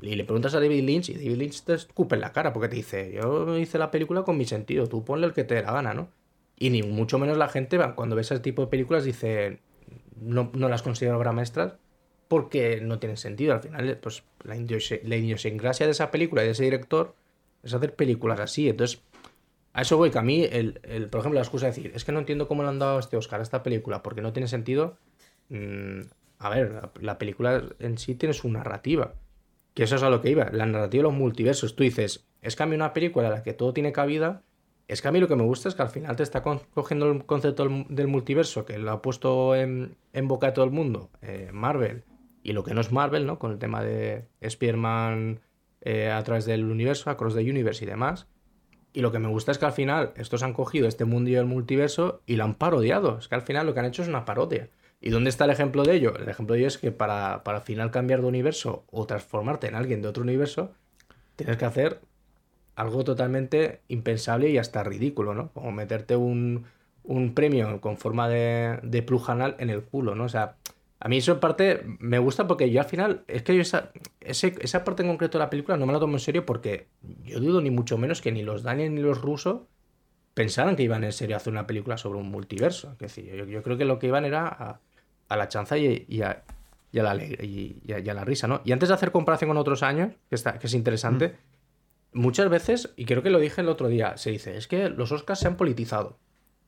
Y le preguntas a David Lynch y David Lynch te escupe en la cara porque te dice, yo hice la película con mi sentido, tú ponle el que te dé la gana, ¿no? Y ni mucho menos la gente cuando ve ese tipo de películas dice, no, no las considero obras maestras porque no tienen sentido. Al final, pues la, idiosincrasia de esa película y de ese director es hacer películas así. Entonces, a eso voy, que a mí, el, el, por ejemplo, la excusa de decir, es que no entiendo cómo le han dado este Oscar a esta película, porque no tiene sentido. Mm, a ver, la, película en sí tiene su narrativa. Que eso es a lo que iba, la narrativa de los multiversos. Tú dices, es que a mí una película en la que todo tiene cabida, es que a mí lo que me gusta es que al final te está cogiendo el concepto del multiverso, que lo ha puesto en, boca de todo el mundo, eh, Marvel, y lo que no es Marvel, ¿no? Con el tema de Spearman eh, a través del universo, Across the Universe y demás y lo que me gusta es que al final estos han cogido este mundo del multiverso y lo han parodiado. Es que al final lo que han hecho es una parodia. ¿Y dónde está el ejemplo de ello? El ejemplo de ello es que para, para al final cambiar de universo o transformarte en alguien de otro universo, tienes que hacer algo totalmente impensable y hasta ridículo, ¿no? Como meterte un, un premio con forma de, de plujanal en el culo, ¿no? O sea, a mí eso en parte me gusta porque yo al final, es que yo esa, esa parte en concreto de la película no me la tomo en serio porque yo dudo ni mucho menos que ni los Daniel ni los rusos pensaran que iban en serio a hacer una película sobre un multiverso. Es decir, yo, creo que lo que iban era a, la chanza y, a, la, y, la, risa, ¿no? Y antes de hacer comparación con otros años, que, está, que es interesante, mm. muchas veces, y creo que lo dije el otro día, se dice, es que los Oscars se han politizado.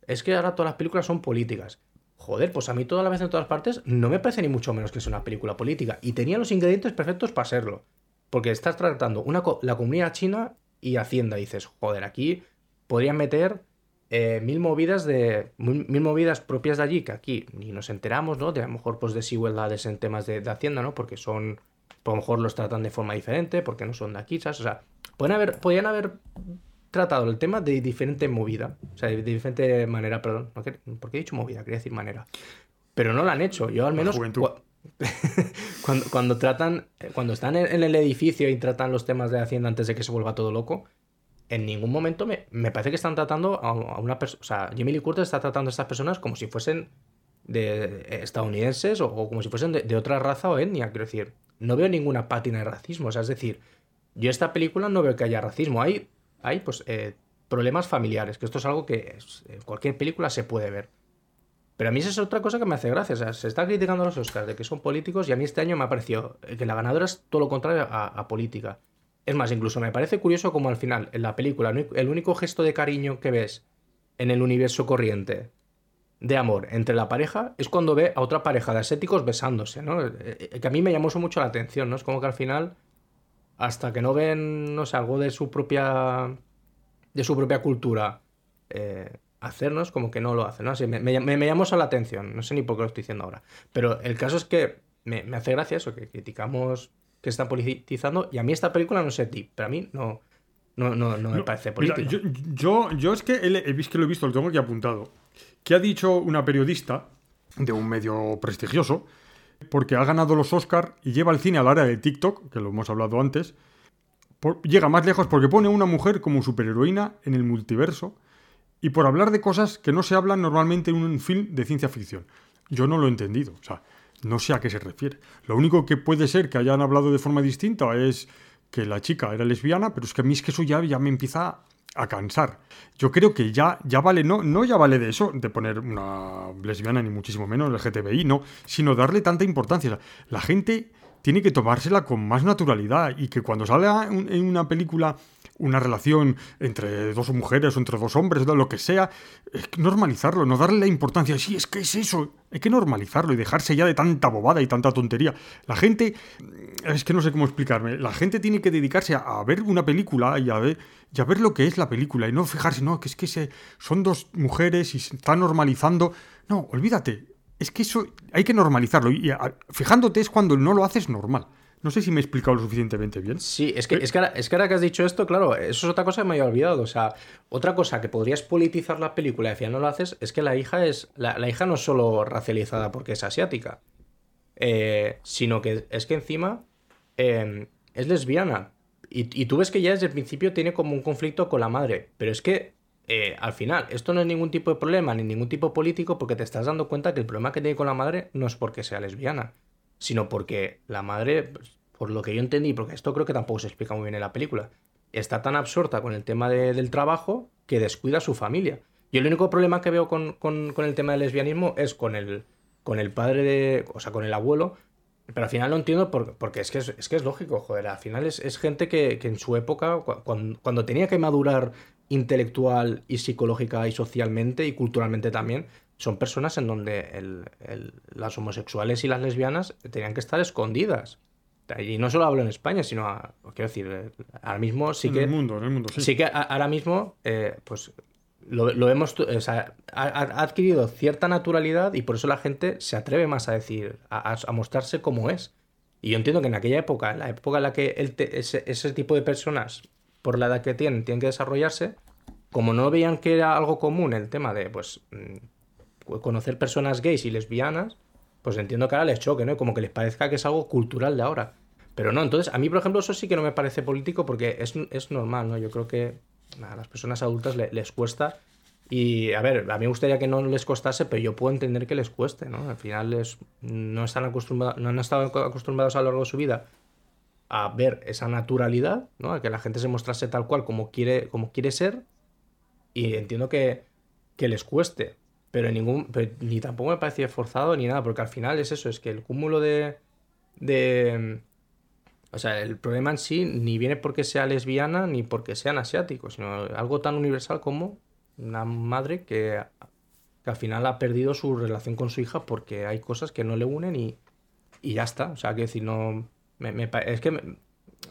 Es que ahora todas las películas son políticas. Joder, pues a mí toda la vez en todas partes no me parece ni mucho menos que sea una película política. Y tenía los ingredientes perfectos para serlo. Porque estás tratando una la comunidad china y Hacienda. dices, joder, aquí podrían meter eh, mil movidas de. Mil, movidas propias de allí, que aquí ni nos enteramos, ¿no? De a lo mejor pues desigualdades en temas de, Hacienda, ¿no? Porque son. Por lo mejor los tratan de forma diferente, porque no son de aquí, ¿sabes? O sea, pueden haber, podrían haber tratado el tema de diferente movida. O sea, de diferente manera, perdón. ¿Por qué he dicho movida? Quería decir manera. Pero no lo han hecho. Yo al menos. cuando, cuando tratan. Cuando están en el edificio y tratan los temas de Hacienda antes de que se vuelva todo loco en ningún momento me, parece que están tratando a, una persona. O sea, Jimmy Lee Curtis está tratando a estas personas como si fuesen de estadounidenses o, como si fuesen de, otra raza o etnia. Quiero decir, no veo ninguna pátina de racismo. O sea, es decir, yo esta película no veo que haya racismo. Hay, hay pues, eh, problemas familiares, que esto es algo que en cualquier película se puede ver. Pero a mí esa es otra cosa que me hace gracia. O sea, se está criticando a los Oscars de que son políticos y a mí este año me ha parecido que la ganadora es todo lo contrario a política. Es más, incluso me parece curioso como al final, en la película, el único gesto de cariño que ves en el universo corriente de amor entre la pareja es cuando ve a otra pareja de ascéticos besándose, ¿no? Eh, eh, que a mí me llamó mucho la atención, ¿no? Es como que al final, hasta que no ven, no sé, algo de su propia. de su propia cultura eh, hacernos, como que no lo hacen, ¿no? Así, me, me, llamó la atención, no sé ni por qué lo estoy diciendo ahora. Pero el caso es que me, me hace gracia eso, que criticamos que está politizando. Y a mí esta película, no sé a ti, pero a mí no, no, no, no me parece política. yo, yo, es que he, visto que lo he visto, lo tengo aquí apuntado. Que ha dicho una periodista de un medio prestigioso, porque ha ganado los Oscars y lleva el cine al área de TikTok, que lo hemos hablado antes. llega más lejos porque pone a una mujer como superheroína en el multiverso y por hablar de cosas que no se hablan normalmente en un film de ciencia ficción. Yo no lo he entendido. O sea, no sé a qué se refiere. Lo único que puede ser que hayan hablado de forma distinta es que la chica era lesbiana, pero es que a mí es que eso ya, me empieza a cansar. Yo creo que ya, ya vale, no, no ya vale de eso, de poner una lesbiana ni muchísimo menos el GTBI, no, sino darle tanta importancia. La gente tiene que tomársela con más naturalidad y que cuando salga en una película una relación entre dos mujeres o entre dos hombres, lo que sea, normalizarlo, no darle la importancia. Sí, es que es eso, hay que normalizarlo y dejarse ya de tanta bobada y tanta tontería. La gente, es que no sé cómo explicarme, la gente tiene que dedicarse a, ver una película y a ver, ver lo que es la película y no fijarse, no, que es que son dos mujeres y se está normalizando. No, olvídate, es que eso hay que normalizarlo y fijándote es cuando no lo haces normal. No sé si me he explicado lo suficientemente bien. Sí, es que, es que, ahora, que has dicho esto, claro, eso es otra cosa que me había olvidado. O sea, otra cosa que podrías politizar la película y al final no lo haces es que la hija es. La, hija no es solo racializada porque es asiática. Eh, sino que es que encima em, es lesbiana. Y, y, tú ves que ya desde el principio tiene como un conflicto con la madre. Pero es que eh, al final, esto no es ningún tipo de problema ni ningún tipo político porque te estás dando cuenta que el problema que tiene con la madre no es porque sea lesbiana sino porque la madre, pues, por lo que yo entendí, porque esto creo que tampoco se explica muy bien en la película, está tan absorta con el tema del trabajo que descuida a su familia. Yo el único problema que veo con, el tema del lesbianismo es con el, con el padre de, o sea, con el abuelo, pero al final lo entiendo porque, es, que es, lógico, joder, al final es, gente que, en su época, cuando tenía que madurar intelectual y psicológica y socialmente y culturalmente también, son personas en donde las homosexuales y las lesbianas tenían que estar escondidas. Y no solo hablo en España, sino, quiero decir, ahora mismo sí que... En el mundo, en el mundo, sí. Sí que ahora mismo, eh, pues, lo, lo hemos... O sea, ha, adquirido cierta naturalidad y por eso la gente se atreve más a decir, a, mostrarse como es. Y yo entiendo que en aquella época, en la época en la que ese, ese tipo de personas, por la edad que tienen, tienen que desarrollarse, como no veían que era algo común el tema de, pues mm, conocer personas gays y lesbianas, pues entiendo que ahora les choque, ¿no? Como que les parezca que es algo cultural de ahora. Pero no, entonces a mí, por ejemplo, eso sí que no me parece político porque es, normal, ¿no? Yo creo que a las personas adultas les cuesta Y a ver, a mí me gustaría que no les costase, pero yo puedo entender que les cueste, ¿no? Al final es, no, están acostumbrados, no han estado acostumbrados a lo largo de su vida a ver esa naturalidad, ¿no? A que la gente se mostrase tal cual como quiere, como quiere ser. Y entiendo que, que les cueste. Pero, ningún, ni tampoco me parecía forzado ni nada, porque al final es eso, es que el cúmulo de, de... O sea, el problema en sí ni viene porque sea lesbiana ni porque sean asiáticos, sino algo tan universal como una madre que, al final ha perdido su relación con su hija porque hay cosas que no le unen y, y ya está. O sea, que decir, no. Me, es que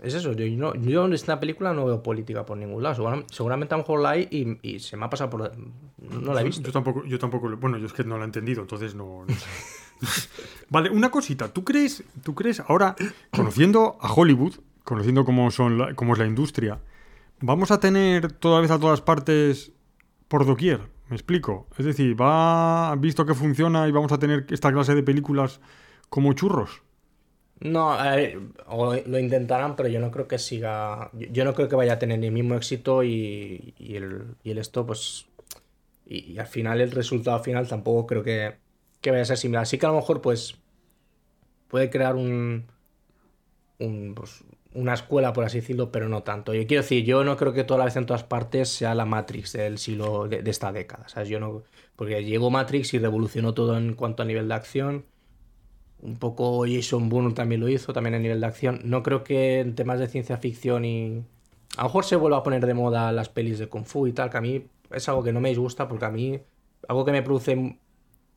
es eso, yo, no, yo en esta película no veo política por ningún lado. Seguramente, a lo mejor la hay y, se me ha pasado por. No la he visto. Yo tampoco, yo tampoco. Bueno, yo es que no la he entendido, entonces no. vale, una cosita. ¿Tú crees, ¿Tú crees ahora, conociendo a Hollywood, conociendo cómo, son cómo es la industria, vamos a tener toda vez a todas partes por doquier. ¿Me explico? Es decir, va visto que funciona y vamos a tener esta clase de películas como churros. No, lo intentarán, pero yo no creo que siga. Yo no creo que vaya a tener el mismo éxito y, el, esto, pues. Y, al final, el resultado final tampoco creo que, que vaya a ser similar. Así que a lo mejor, pues. Puede crear un. un pues, una escuela, por así decirlo, pero no tanto. Yo quiero decir, yo no creo que toda la vez en todas partes sea la Matrix del siglo de, esta década. ¿sabes? Yo no, porque llegó Matrix y revolucionó todo en cuanto a nivel de acción. Un poco Jason Bourne también lo hizo, también a nivel de acción. No creo que en temas de ciencia ficción y. A lo mejor se vuelva a poner de moda las pelis de Kung Fu y tal, que a mí es algo que no me disgusta porque a mí. Algo que me produce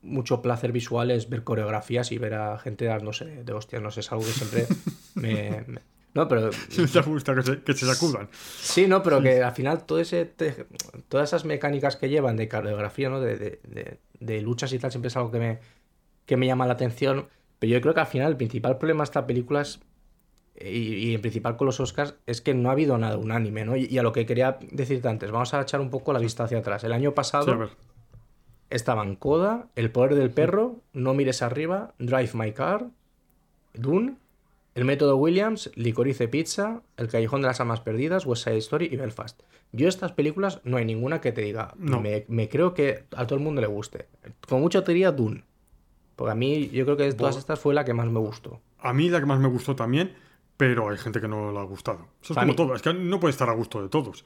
mucho placer visual es ver coreografías y ver a gente dándose de hostias. No sé, es algo que siempre me no, pero. te gusta que se, que se, sacudan. Sí, no, pero que al final todo ese todas esas mecánicas que llevan de coreografía, ¿no? De, de, de, luchas y tal, siempre es algo que me, que me llama la atención. Pero yo creo que al final el principal problema de esta película es. Y, y el principal con los Oscars es que no ha habido nada unánime, ¿no? Y, a lo que quería decirte antes, vamos a echar un poco la vista hacia atrás. El año pasado estaban Coda, El poder del perro, No mires arriba, Drive My Car, Dune el método Williams, Licorice Pizza, El Callejón de las Almas Perdidas, West Side Story y Belfast. Yo estas películas no hay ninguna que te diga, no. me, creo que a todo el mundo le guste. Como mucho te diría Dune. Porque a mí yo creo que de todas estas fue la que más me gustó. A mí la que más me gustó también, pero hay gente que no le ha gustado. Eso es como todo, es que no puede estar a gusto de todos.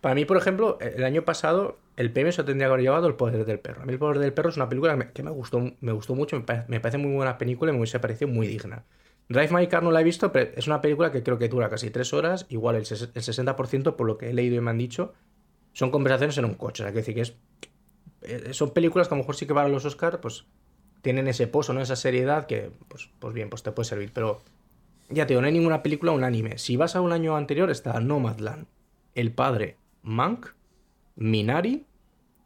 Para mí, por ejemplo, el año pasado el premio se tendría que haber llevado El Poder del Perro. A mí El Poder del Perro es una película que me, gustó, me gustó mucho, me parece, muy buena película y me hubiese parecido muy digna. Drive My Car no la he visto, pero es una película que creo que dura casi tres horas. Igual el, 60%, por lo que he leído y me han dicho, son conversaciones en un coche. O sea, que decir que es. Eh, son películas que a lo mejor sí que van a los Oscars, pues tienen ese pozo, ¿no? Esa seriedad que, pues, pues bien, pues te puede servir. Pero ya te digo, no hay ninguna película unánime. Si vas a un año anterior, está Nomadland, El Padre, Mank, Minari,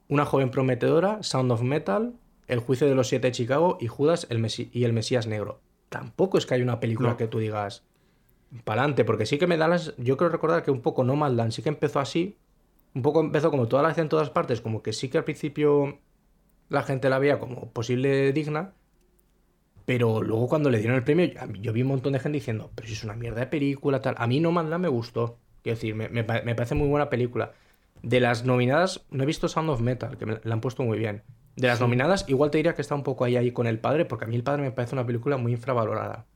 Una joven prometedora, Sound of Metal, El juicio de los siete de Chicago y Judas el y el Mesías Negro tampoco es que haya una película que tú digas para adelante, porque sí que me da las. Yo creo recordar que un poco No Nomadland sí que empezó así, un poco empezó como toda la vez en todas partes, como que sí que al principio la gente la veía como posible digna, pero luego cuando le dieron el premio, yo vi un montón de gente diciendo, pero si es una mierda de película, tal. A mí No Nomadland me gustó, quiero decir, me, me, parece muy buena película. De las nominadas, no he visto Sound of Metal, que me la han puesto muy bien. De las nominadas, igual te diría que está un poco ahí, ahí con El Padre, porque a mí El Padre me parece una película muy infravalorada.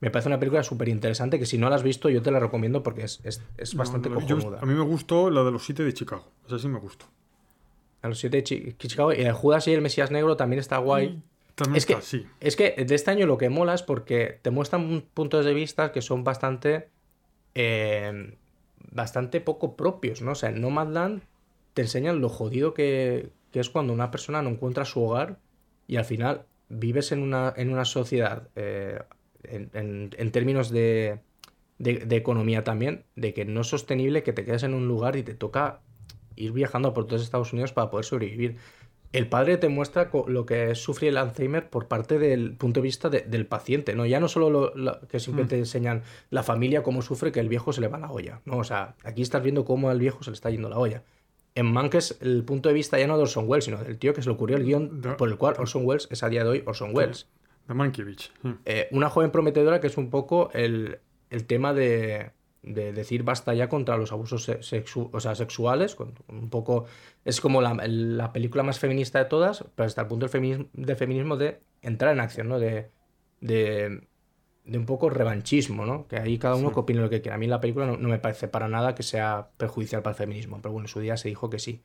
Me parece una película súper interesante que si no la has visto yo te la recomiendo porque es, es, bastante no, a mí me gustó la de los siete de Chicago. Esa sí me gustó. A los siete de Chicago. Y el Judas y el Mesías Negro también está guay. Mm, también es está, que, sí. Es que de este año lo que mola es porque te muestran puntos de vista que son bastante... Eh, bastante poco propios, ¿no? O sea, en Nomadland te enseñan lo jodido que, que es cuando una persona no encuentra su hogar y al final vives en una, en una sociedad, eh, en, términos de, de, economía también, de que no es sostenible que te quedes en un lugar y te toca ir viajando por todos Estados Unidos para poder sobrevivir. El padre te muestra lo que sufre el Alzheimer por parte del punto de vista del paciente, ¿no? Ya no solo lo, que siempre mm. te enseñan la familia cómo sufre que el viejo se le va la olla, ¿no? O sea, aquí estás viendo cómo al viejo se le está yendo la olla en Mank es el punto de vista ya no de Orson Welles, sino del tío que se le ocurrió el guion por el cual Orson Welles es a día de hoy Orson Welles. De Mankiewicz. Eh, una joven prometedora que es un poco el, tema de, de decir basta ya contra los abusos sexu o sea, sexuales, un poco es como la, la, película más feminista de todas, pero hasta el punto del feminismo, de feminismo de entrar en acción, ¿no? De, de, de un poco revanchismo, ¿no? Que ahí cada uno que opine lo que quiera. A mí la película no, me parece para nada que sea perjudicial para el feminismo, pero bueno, en su día se dijo que sí.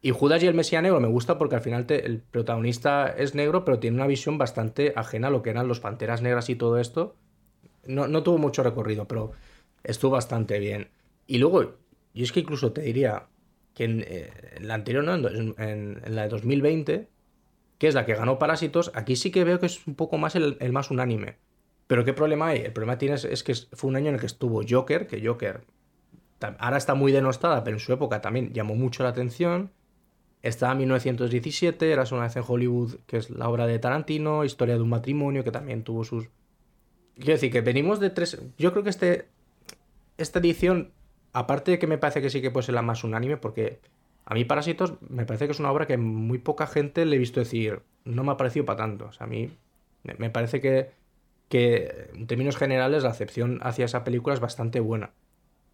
Y Judas y el Mesías Negro me gusta porque al final el protagonista es negro, pero tiene una visión bastante ajena a lo que eran los Panteras Negras y todo esto. No, no tuvo mucho recorrido, pero estuvo bastante bien. Y luego, yo es que incluso te diría que en, eh, la anterior, ¿no? en, la de 2020, que es la que ganó Parásitos, aquí sí que veo que es un poco más el, más unánime. Pero ¿qué problema hay? El problema tienes es que fue un año en el que estuvo Joker, que Joker ahora está muy denostada, pero en su época también llamó mucho la atención. Estaba en 1917, era una vez en Hollywood, que es la obra de Tarantino, Historia de un matrimonio, que también tuvo sus... Quiero decir que venimos de tres... Yo creo que este, esta edición, aparte de que me parece que sí que puede ser la más unánime, porque a mí Parásitos me parece que es una obra que muy poca gente le he visto decir, no me ha parecido para tanto. O sea, a mí me parece que, que en términos generales la acepción hacia esa película es bastante buena.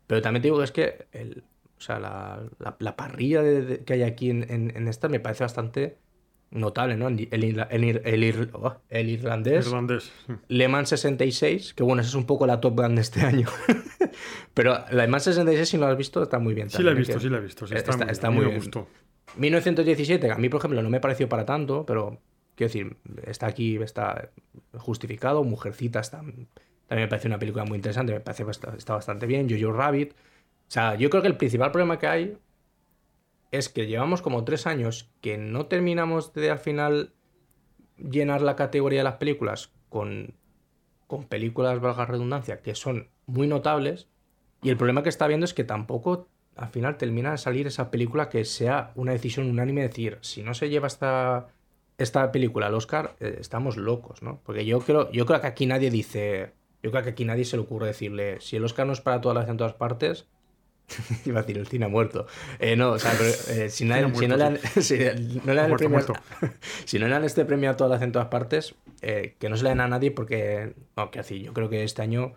Pero también te digo que es que el, o sea, la, la, parrilla que hay aquí en, en, esta me parece bastante notable, ¿no? El, el, el, oh, el irlandés, irlandés Le Mans 66, que bueno, esa es un poco la Top Gun de este año. Pero Le Mans 66, si no la has visto, está muy bien. sí, la he visto, sí, la he visto. está, está, muy, bien. 1917, a mí, por ejemplo, no me pareció para tanto, pero quiero decir, está aquí, está justificado. Mujercita está, también me parece una película muy interesante, me parece que está, bastante bien. Jojo Rabbit. O sea, yo creo que el principal problema que hay es que llevamos como tres años que no terminamos de al final llenar la categoría de las películas con, con películas, valga redundancia, que son muy notables. Y el problema que está viendo es que tampoco al final termina de salir esa película que sea una decisión unánime de decir, si no se lleva esta, esta película al Oscar, eh, estamos locos, ¿no? Porque yo creo, yo creo que aquí nadie dice, yo creo que aquí nadie se le ocurre decirle, si el Oscar no es para todas las en todas partes, Iba a decir, el cine ha muerto. Eh, no, o sea, eh, si, no, le dan, si, no le dan el premio, si no le dan este premio a todas las en todas partes, eh, que no se le den a nadie porque, no, que así, yo creo que este año,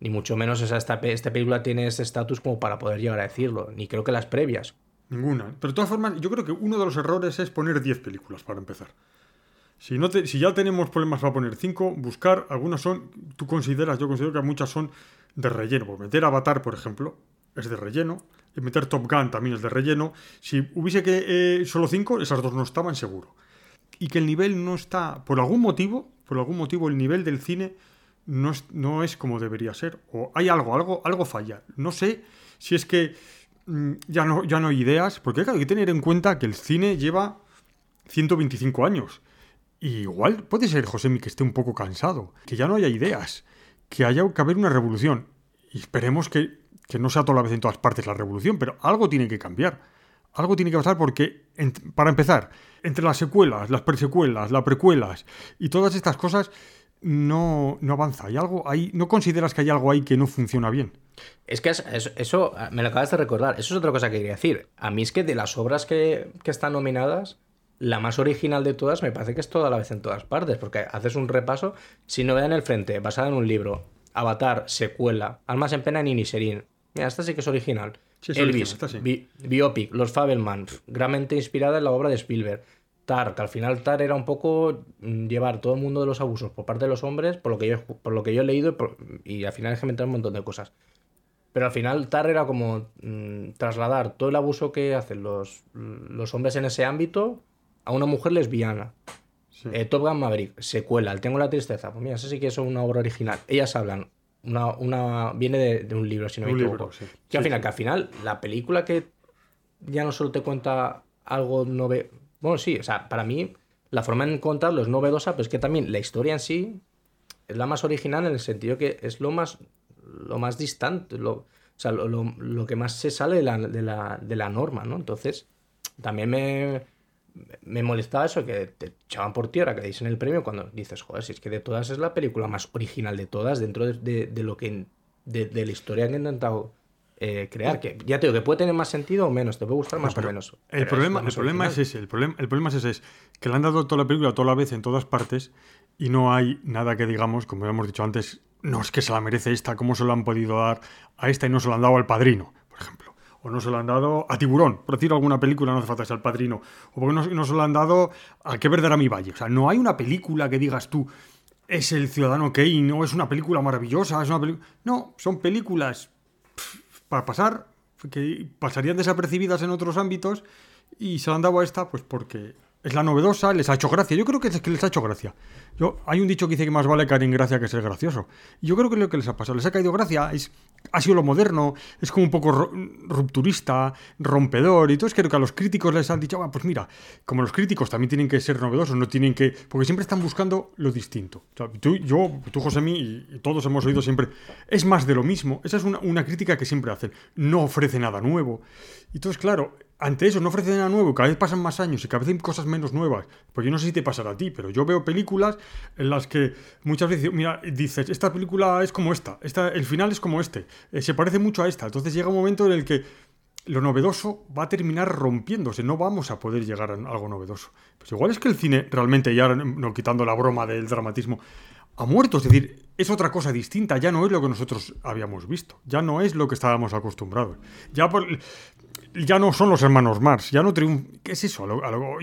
ni mucho menos esa, esta, esta película tiene ese estatus como para poder llegar a decirlo, ni creo que las previas. Ninguna. Pero de todas formas, yo creo que uno de los errores es poner 10 películas para empezar. Si, no te, si ya tenemos problemas para poner 5, buscar, algunas son, tú consideras, yo considero que muchas son de relleno. Meter Avatar, por ejemplo, es de relleno. Y meter Top Gun también es de relleno. Si hubiese que eh, solo cinco, esas dos no estaban seguro. Y que el nivel no está, por algún motivo, por algún motivo el nivel del cine no es, no es como debería ser. O hay algo, algo, algo falla. No sé si es que mm, ya, no, ya no hay ideas, porque hay que tener en cuenta que el cine lleva 125 años. Igual puede ser, José, que esté un poco cansado, que ya no haya ideas, que haya que haber una revolución. Y esperemos que que no sea toda la vez en todas partes la revolución, pero algo tiene que cambiar. Algo tiene que pasar porque, para empezar, entre las secuelas, las presecuelas, las precuelas y todas estas cosas, no, no avanza. Hay algo ahí, ¿No consideras que hay algo ahí que no funciona bien? Es que eso, me lo acabas de recordar. Eso es otra cosa que quería decir. A mí es que de las obras que, que están nominadas, la más original de todas me parece que es toda la vez en todas partes, porque haces un repaso, si no en el frente, basada en un libro, Avatar, secuela, Almas en pena, Nini Serín, Mira, esta sí que es original. Elvis, Biopic, Los Fabelman, granmente inspirada en la obra de Spielberg. Tar, que al final Tar era un poco mm, llevar todo el mundo de los abusos por parte de los hombres, por lo que yo, por lo que yo he leído, y, al final es que me un montón de cosas. Pero al final Tar era como mm, trasladar todo el abuso que hacen los, los hombres en ese ámbito a una mujer lesbiana. Eh, Top Gun Maverick, secuela, el Tengo la Tristeza. Pues mira, eso sí que es una obra original. Ellas hablan una, una viene de, un libro, si no me equivoco. Que al final, que al final, la película que ya no solo te cuenta algo novedoso. Bueno, sí, o sea, para mí, la forma de contarlo es novedosa, pero es que también la historia en sí es la más original en el sentido que es lo más, lo más distante, lo, o sea, lo, lo, que más se sale de la, de la, de la norma, ¿no? Entonces, también me me molestaba eso, que te echaban por tierra, que en el premio cuando dices, joder, si es que de todas es la película más original de todas, dentro de, lo que, de, la historia que han intentado eh, crear. Que, ya te digo, que puede tener más sentido o menos, te puede gustar más o menos. El problema, el problema es ese, el problema, el problema es ese, es que le han dado toda la película toda la vez en todas partes y no hay nada que digamos, como hemos dicho antes, no es que se la merece esta, cómo se lo han podido dar a esta y no se lo han dado al padrino, por ejemplo. O no se lo han dado a Tiburón, por decir alguna película, no hace falta ser el padrino. O porque no, se lo han dado a Qué verdad mi valle. O sea, no hay una película que digas tú, es el Ciudadano Kane, o es una película maravillosa, es una película... No, son películas para pasar, que pasarían desapercibidas en otros ámbitos y se han dado a esta pues porque es la novedosa, les ha hecho gracia. Yo creo que es que les ha hecho gracia. Yo, hay un dicho que dice que más vale caer en gracia que ser gracioso. Yo creo que es lo que les ha pasado. Les ha caído gracia, es, ha sido lo moderno, es como un poco rupturista, rompedor. Y entonces creo que a los críticos les han dicho, ah, pues mira, como los críticos también tienen que ser novedosos, no tienen que. Porque siempre están buscando lo distinto. tú, yo, tú, José, mí, y todos hemos oído siempre, es más de lo mismo. Esa es una, una crítica que siempre hacen. No ofrece nada nuevo. Y entonces, claro, ante eso no ofrece nada nuevo, cada vez pasan más años y cada vez hay cosas menos nuevas. Pues yo no sé si te pasará a ti, pero yo veo películas en las que muchas veces, mira, dices, esta película es como esta, esta el final es como este, eh, se parece mucho a esta. Entonces llega un momento en el que lo novedoso va a terminar rompiéndose, no vamos a poder llegar a algo novedoso. Pues igual es que el cine realmente, ya no quitando la broma del dramatismo, ha muerto, es decir, es otra cosa distinta, ya no es lo que nosotros habíamos visto, ya no es lo que estábamos acostumbrados. Ya por, ya no son los hermanos Mars, ya no ¿Qué es eso?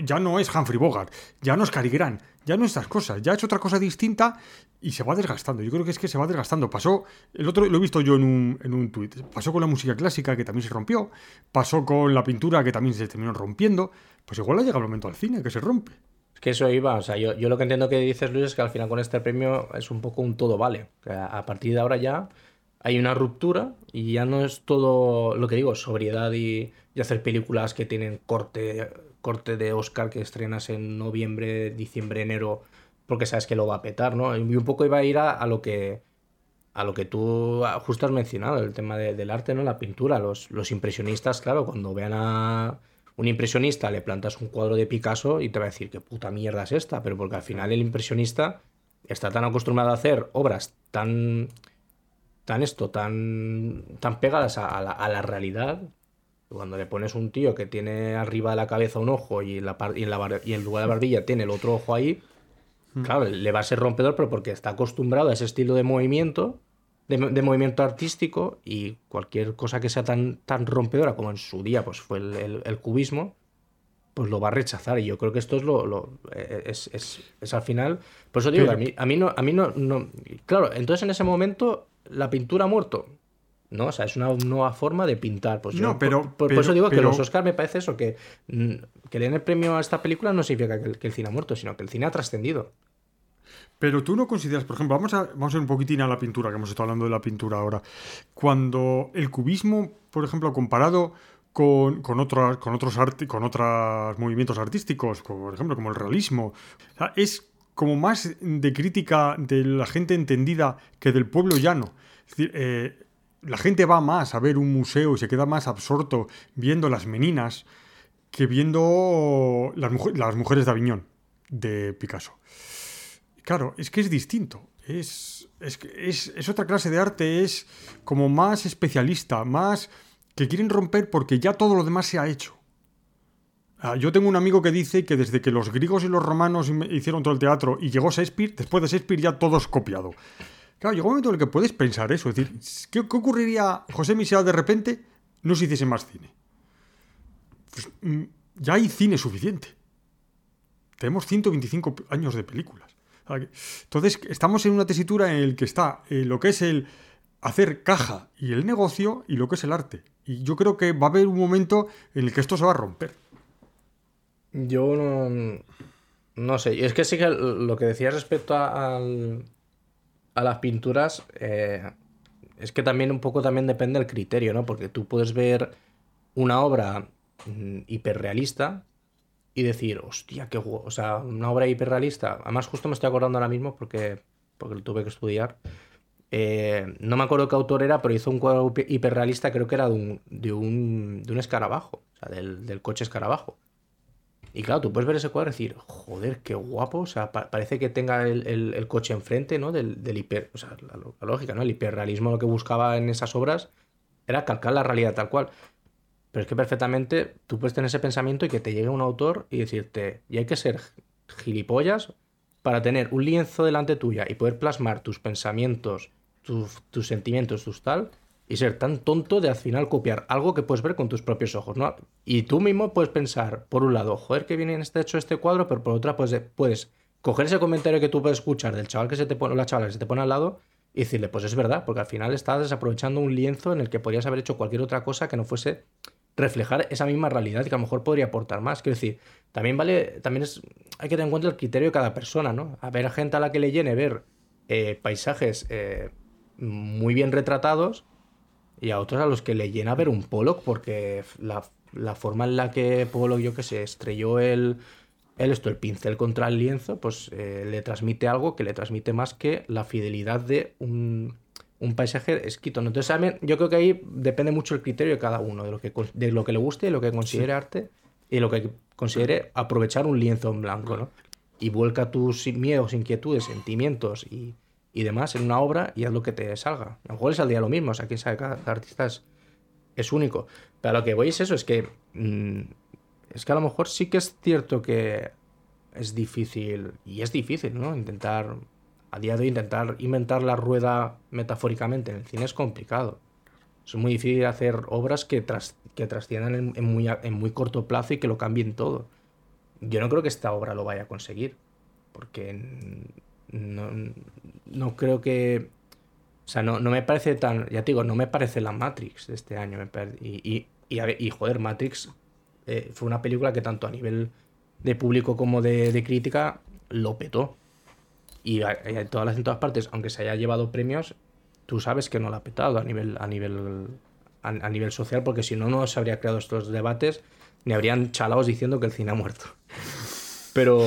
ya no es Humphrey Bogart, ya no es Cary Grant, ya no estas cosas, ya es otra cosa distinta y se va desgastando. Yo creo que es que se va desgastando. Pasó, el otro lo he visto yo en un, en un tuit, pasó con la música clásica que también se rompió, pasó con la pintura que también se terminó rompiendo, pues igual ha llegado el momento al cine que se rompe. Es que eso iba, o sea, yo, yo lo que entiendo que dices Luis es que al final con este premio es un poco un todo vale. a partir de ahora ya hay una ruptura y ya no es todo lo que digo, sobriedad y, hacer películas que tienen corte, corte de Oscar que estrenas en noviembre, diciembre, enero, porque sabes que lo va a petar, ¿no? Y un poco iba a ir a, lo que a lo que tú justo has mencionado, el tema del arte, ¿no? La pintura, los, los impresionistas, claro, cuando vean a un impresionista le plantas un cuadro de Picasso y te va a decir qué puta mierda es esta, pero porque al final el impresionista está tan acostumbrado a hacer obras tan tan esto, tan, tan pegadas a, la, realidad. Cuando le pones un tío que tiene arriba de la cabeza un ojo y en, la, y en, la y en lugar de barbilla tiene el otro ojo ahí, hmm. claro, le va a ser rompedor, pero porque está acostumbrado a ese estilo de movimiento, de, movimiento artístico, y cualquier cosa que sea tan, tan rompedora como en su día pues fue el, cubismo, pues lo va a rechazar. Y yo creo que esto es lo, eh, es, es, al final. Por eso digo que a mí, a mí no, a mí no, no. Claro, entonces en ese momento la pintura ha muerto. No, o sea, es una nueva forma de pintar. Pues no, pero, por, eso digo que los Oscars me parece eso, que, mm, que le den el premio a esta película no significa que el, cine ha muerto, sino que el cine ha trascendido. Pero tú no consideras, por ejemplo, vamos a, vamos a ir un poquitín a la pintura, que hemos estado hablando de la pintura ahora. Cuando el cubismo, por ejemplo, comparado con, otras, con otros con otros movimientos artísticos, como, por ejemplo, como el realismo, es como más de crítica de la gente entendida que del pueblo llano. Eh, la gente va más a ver un museo y se queda más absorto viendo las meninas que viendo las, las mujeres de Aviñón de Picasso. Claro, es que es distinto. Es, es, es, es otra clase de arte, es como más especialista, más que quieren romper porque ya todo lo demás se ha hecho. Ah, yo tengo un amigo que dice que desde que los griegos y los romanos hicieron todo el teatro y llegó Shakespeare, después de Shakespeare ya todo es copiado. Claro, llegó un momento en el que puedes pensar eso. Es decir, ¿qué, ocurriría, José Michel, de repente no se hiciese más cine? Pues, mm, ya hay cine suficiente. Tenemos 125 años de películas. Entonces, estamos en una tesitura en la que está eh, lo que es el hacer caja y el negocio y lo que es el arte. Y yo creo que va a haber un momento en el que esto se va a romper. Yo no. No sé. Es que sí que lo que decías respecto a, a las pinturas. Eh, es que también un poco también depende del criterio, ¿no? Porque tú puedes ver una obra mm, hiperrealista y decir, hostia, qué O sea, una obra hiperrealista. Además, justo me estoy acordando ahora mismo porque, porque lo tuve que estudiar. Eh, no me acuerdo qué autor era, pero hizo un cuadro hiperrealista, creo que era de un, de un, de un escarabajo, o sea, del, del coche escarabajo. Y claro, tú puedes ver ese cuadro y decir, joder, qué guapo. O sea, parece que tenga el, coche enfrente, ¿no? Del, hiper. O sea, la, lógica, ¿no? El hiperrealismo lo que buscaba en esas obras era calcar la realidad tal cual. Pero es que perfectamente tú puedes tener ese pensamiento y que te llegue un autor y decirte, y hay que ser gilipollas para tener un lienzo delante tuya y poder plasmar tus pensamientos, tus, sentimientos, tus tal, y ser tan tonto de al final copiar algo que puedes ver con tus propios ojos, ¿no? Y tú mismo puedes pensar, por un lado, joder, que bien está hecho este cuadro, pero por otra, pues puedes coger ese comentario que tú puedes escuchar del chaval que se te pone, o la chavala que se te pone al lado, y decirle, pues es verdad, porque al final estás desaprovechando un lienzo en el que podrías haber hecho cualquier otra cosa que no fuese reflejar esa misma realidad y que a lo mejor podría aportar más. Quiero decir, también vale, también es, hay que tener en cuenta el criterio de cada persona, ¿no? A ver gente a la que le llene ver eh, paisajes eh, muy bien retratados y a otros a los que le llena ver un Pollock porque la, la forma en la que Pollock, yo que sé, estrelló el, el, esto, el pincel contra el lienzo, pues eh, le transmite algo que le transmite más que la fidelidad de un, un paisaje escrito. Entonces, yo creo que ahí depende mucho el criterio de cada uno, de lo que, de lo que le guste, de lo que considere arte y lo que considere aprovechar un lienzo en blanco, ¿no? Y vuelca tus miedos, inquietudes, sentimientos y, y demás en una obra y haz lo que te salga. A lo mejor le saldría lo mismo, o sea, quién sabe, cada, artista es, único. Pero lo que voy es eso, es que. Mm, es que a lo mejor sí que es cierto que es difícil, y es difícil, ¿no? Intentar a día de hoy intentar inventar la rueda metafóricamente en el cine es complicado. Es muy difícil hacer obras que, que trasciendan en, muy, en muy corto plazo y que lo cambien todo. Yo no creo que esta obra lo vaya a conseguir, porque no, creo que... O sea, no, no, me parece tan... Ya te digo, no me parece la Matrix de este año. y, y, joder, Matrix eh, fue una película que tanto a nivel de público como de, de crítica lo petó. Y en todas en todas partes, aunque se haya llevado premios, tú sabes que no la ha petado a nivel, a nivel, a, nivel social, porque si no, no se habría creado estos debates, ni habrían chalados diciendo que el cine ha muerto. Pero.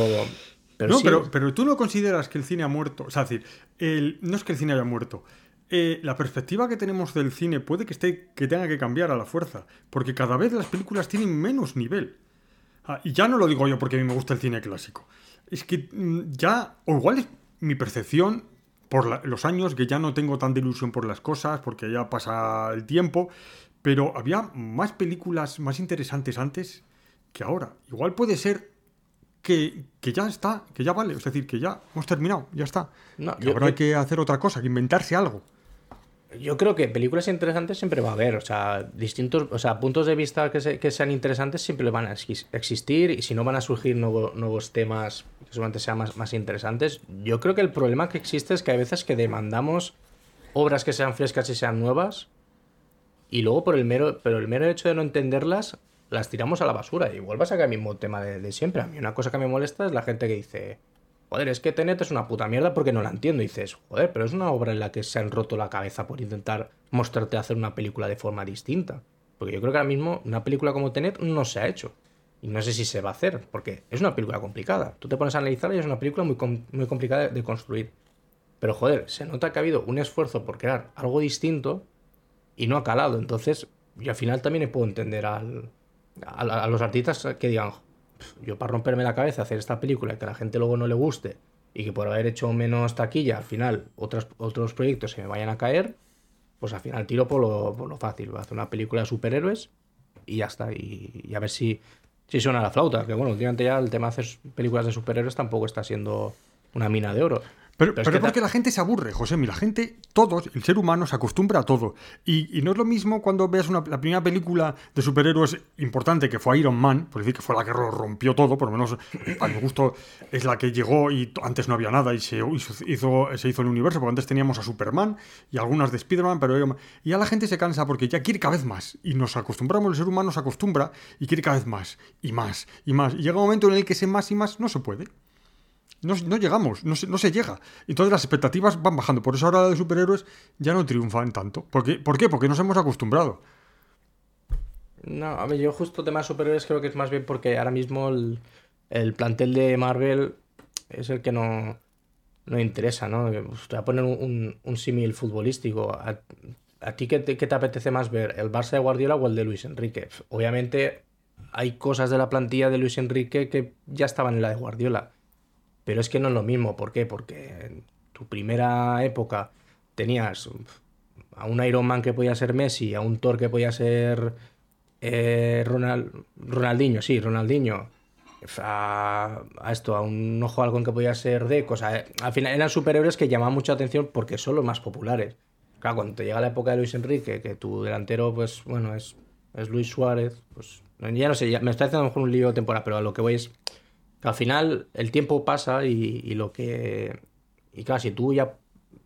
Pero no, pero, pero tú no consideras que el cine ha muerto. O sea, decir, el, no es que el cine haya muerto. Eh, la perspectiva que tenemos del cine puede que, esté, que tenga que cambiar a la fuerza. Porque cada vez las películas tienen menos nivel. Ah, y ya no lo digo yo porque a mí me gusta el cine clásico. Es que mm, ya, o igual es mi percepción por los años, que ya no tengo tanta ilusión por las cosas, porque ya pasa el tiempo, pero había más películas más interesantes antes que ahora. Igual puede ser que, ya está, que ya vale, es decir, que ya hemos terminado, ya está. No, ahora hay que hacer otra cosa, que inventarse algo. Yo creo que películas interesantes siempre va a haber, o sea, distintos, o sea, puntos de vista que, sean interesantes siempre van a existir y si no van a surgir nuevos temas que seguramente sean más, más interesantes. Yo creo que el problema que existe es que hay veces que demandamos obras que sean frescas y sean nuevas y luego por el mero, pero el mero hecho de no entenderlas las tiramos a la basura y vuelvas a sacar el mismo tema de, de siempre. A mí una cosa que me molesta es la gente que dice joder, es que Tenet es una puta mierda porque no la entiendo. Y dices, joder, pero es una obra en la que se han roto la cabeza por intentar mostrarte hacer una película de forma distinta. Porque yo creo que ahora mismo una película como Tenet no se ha hecho. Y no sé si se va a hacer, porque es una película complicada. Tú te pones a analizarla y es una película muy, muy complicada de, construir. Pero joder, se nota que ha habido un esfuerzo por crear algo distinto y no ha calado. Entonces, yo al final también puedo entender al, a los artistas que digan, yo para romperme la cabeza hacer esta película que a la gente luego no le guste y que por haber hecho menos taquilla al final otros, otros proyectos se me vayan a caer, pues al final tiro por lo, lo fácil. Voy a hacer una película de superhéroes y ya está. Y, a ver si, si suena la flauta. Que bueno, últimamente ya el tema de hacer películas de superhéroes tampoco está siendo una mina de oro. Pero, pero, es porque la gente se aburre, José. La gente, todos, el ser humano se acostumbra a todo. Y, no es lo mismo cuando veas una, la primera película de superhéroes importante que fue Iron Man, por decir que fue la que rompió todo, por lo menos a mi gusto es la que llegó y antes no había nada y se hizo, se hizo el universo, porque antes teníamos a Superman y algunas de Spider-Man, pero ya la gente se cansa porque ya quiere cada vez más. Y nos acostumbramos, el ser humano se acostumbra y quiere cada vez más y más y más. Y llega un momento en el que ese más y más no se puede. No, llegamos, no se, no se llega. Entonces las expectativas van bajando. Por eso ahora de superhéroes ya no triunfan tanto. ¿Por qué? ¿Por qué? Porque nos hemos acostumbrado. No, a ver, yo justo tema superhéroes creo que es más bien porque ahora mismo el, plantel de Marvel es el que no, no interesa, ¿no? Pues te voy a poner un, un, símil futbolístico. ¿A, ti qué qué te, apetece más ver? ¿El Barça de Guardiola o el de Luis Enrique? Obviamente hay cosas de la plantilla de Luis Enrique que ya estaban en la de Guardiola. Pero es que no es lo mismo. ¿Por qué? Porque en tu primera época tenías a un Iron Man que podía ser Messi, a un Thor que podía ser eh, Ronald, Ronaldinho, sí, Ronaldinho, a, a esto, a un ojo algo que podía ser Deco. O sea, al final eran superhéroes que llamaban mucha atención porque son los más populares. Claro, cuando te llega la época de Luis Enrique, que tu delantero, pues bueno, es, es Luis Suárez, pues ya no sé, me estoy haciendo a lo mejor un lío de temporada, pero a lo que voy es al final el tiempo pasa y, lo que. Y claro, si tú ya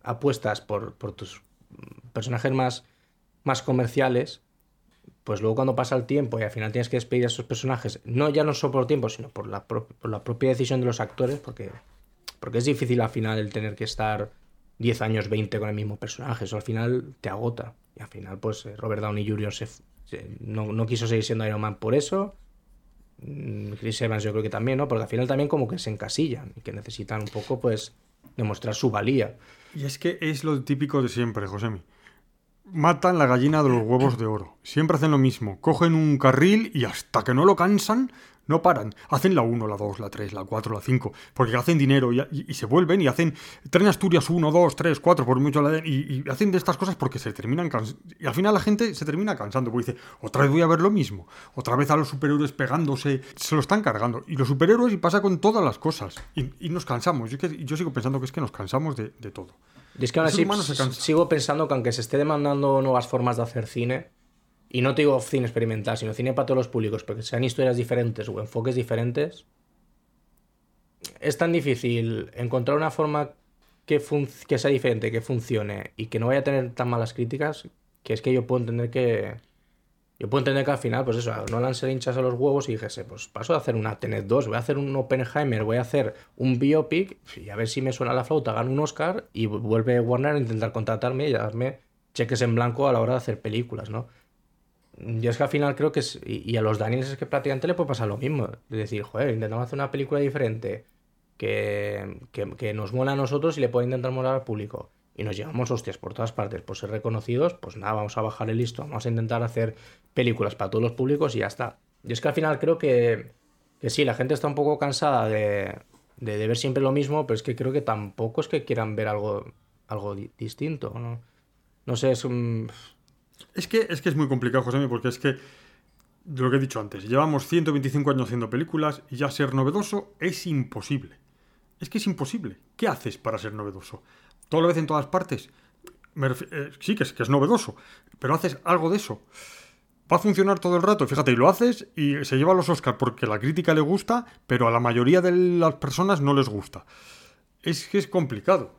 apuestas por, tus personajes más, más comerciales, pues luego cuando pasa el tiempo y al final tienes que despedir a esos personajes, no ya no solo por tiempo, sino por la, por la propia decisión de los actores, porque, porque es difícil al final el tener que estar 10 años, 20 con el mismo personaje, eso al final te agota. Y al final, pues eh, Robert Downey Jr. Se- no, no quiso seguir siendo Iron Man por eso. Mm, Chris Evans yo creo que también, ¿no? Porque al final también como que se encasillan y que necesitan un poco, pues, demostrar su valía. Y es que es lo típico de siempre, Josemi. Matan la gallina de los huevos de oro. Siempre hacen lo mismo. Cogen un carril y hasta que no lo cansan, no paran. Hacen la 1, la 2, la 3, la 4, la 5. Porque hacen dinero y, y- y se vuelven y hacen Tren Asturias 1, 2, 3, 4, por mucho la den, y, y hacen de estas cosas porque se terminan cansando. Y al final la gente se termina cansando. Porque dice, otra vez voy a ver lo mismo. Otra vez a los superhéroes pegándose. Se lo están cargando. Y los superhéroes y pasa con todas las cosas. Y, nos cansamos. Yo, que- yo sigo pensando que es que nos cansamos de, de todo. Y es que se cansa. sigo pensando que aunque se esté demandando nuevas formas de hacer cine, y no te digo cine experimental, sino cine para todos los públicos, porque sean historias diferentes o enfoques diferentes, es tan difícil encontrar una forma que, sea diferente, que funcione y que no vaya a tener tan malas críticas, que es que yo puedo entender que... Yo puedo entender que al final, pues eso, Nolan se hinchas a los huevos y dijese, pues paso a hacer una Tenet 2, voy a hacer un Oppenheimer, voy a hacer un biopic y a ver si me suena la flauta, gano un Oscar y vuelve Warner a intentar contratarme y a darme cheques en blanco a la hora de hacer películas, ¿no? Yo es que al final creo que es, y, a los Daniels es que prácticamente le puede pasar lo mismo. De decir, joder, intentamos hacer una película diferente que, que, que nos mola a nosotros y le puede intentar molar al público. Y nos llevamos hostias por todas partes por ser reconocidos, pues nada, vamos a bajar el listo, vamos a intentar hacer películas para todos los públicos y ya está. Yo es que al final creo que, que sí, la gente está un poco cansada de, de, ver siempre lo mismo, pero es que creo que tampoco es que quieran ver algo, algo di- distinto, ¿no? No sé, es un... Es que, es que es muy complicado, José, porque es que, lo que he dicho antes, llevamos 125 años haciendo películas y ya ser novedoso es imposible. Es que es imposible. ¿Qué haces para ser novedoso? ¿Toda la vez en todas partes? Eh, sí, que es, que es novedoso, pero haces algo de eso. Va a funcionar todo el rato, fíjate, y lo haces y se lleva los Oscars porque la crítica le gusta, pero a la mayoría de las personas no les gusta. Es que es complicado.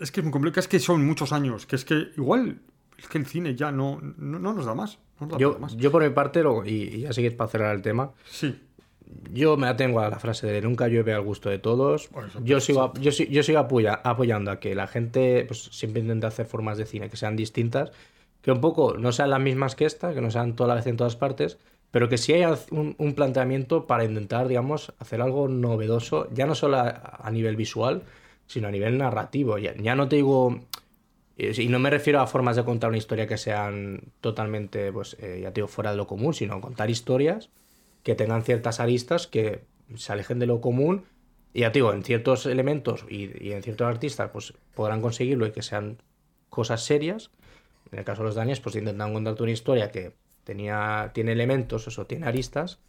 Es que es muy complicado, es que son muchos años, que es que igual es que el cine ya no, no, no nos da más. no nos da Yo, para más. yo por mi parte, lo- y, ya seguís para cerrar el tema, Sí, yo me atengo a la frase de nunca llueve al gusto de todos. Bueno, Yo sigo, yo, si- yo sigo apoya- apoyando a que la gente pues, siempre intente hacer formas de cine que sean distintas, que un poco no sean las mismas que esta, que no sean toda la vez en todas partes, pero que sí haya un, un planteamiento para intentar, digamos, hacer algo novedoso, ya no solo a, a nivel visual, sino a nivel narrativo. Ya, ya no te digo... eh, Y no me refiero a formas de contar una historia que sean totalmente, pues, eh, ya digo, fuera de lo común, sino contar historias que tengan ciertas aristas que se alejen de lo común. Y ya digo, en ciertos elementos y, y en ciertos artistas, pues podrán conseguirlo y que sean cosas serias. En el caso de los Daniels, pues intentan contarte una historia que tenía, tiene elementos, eso, tiene aristas,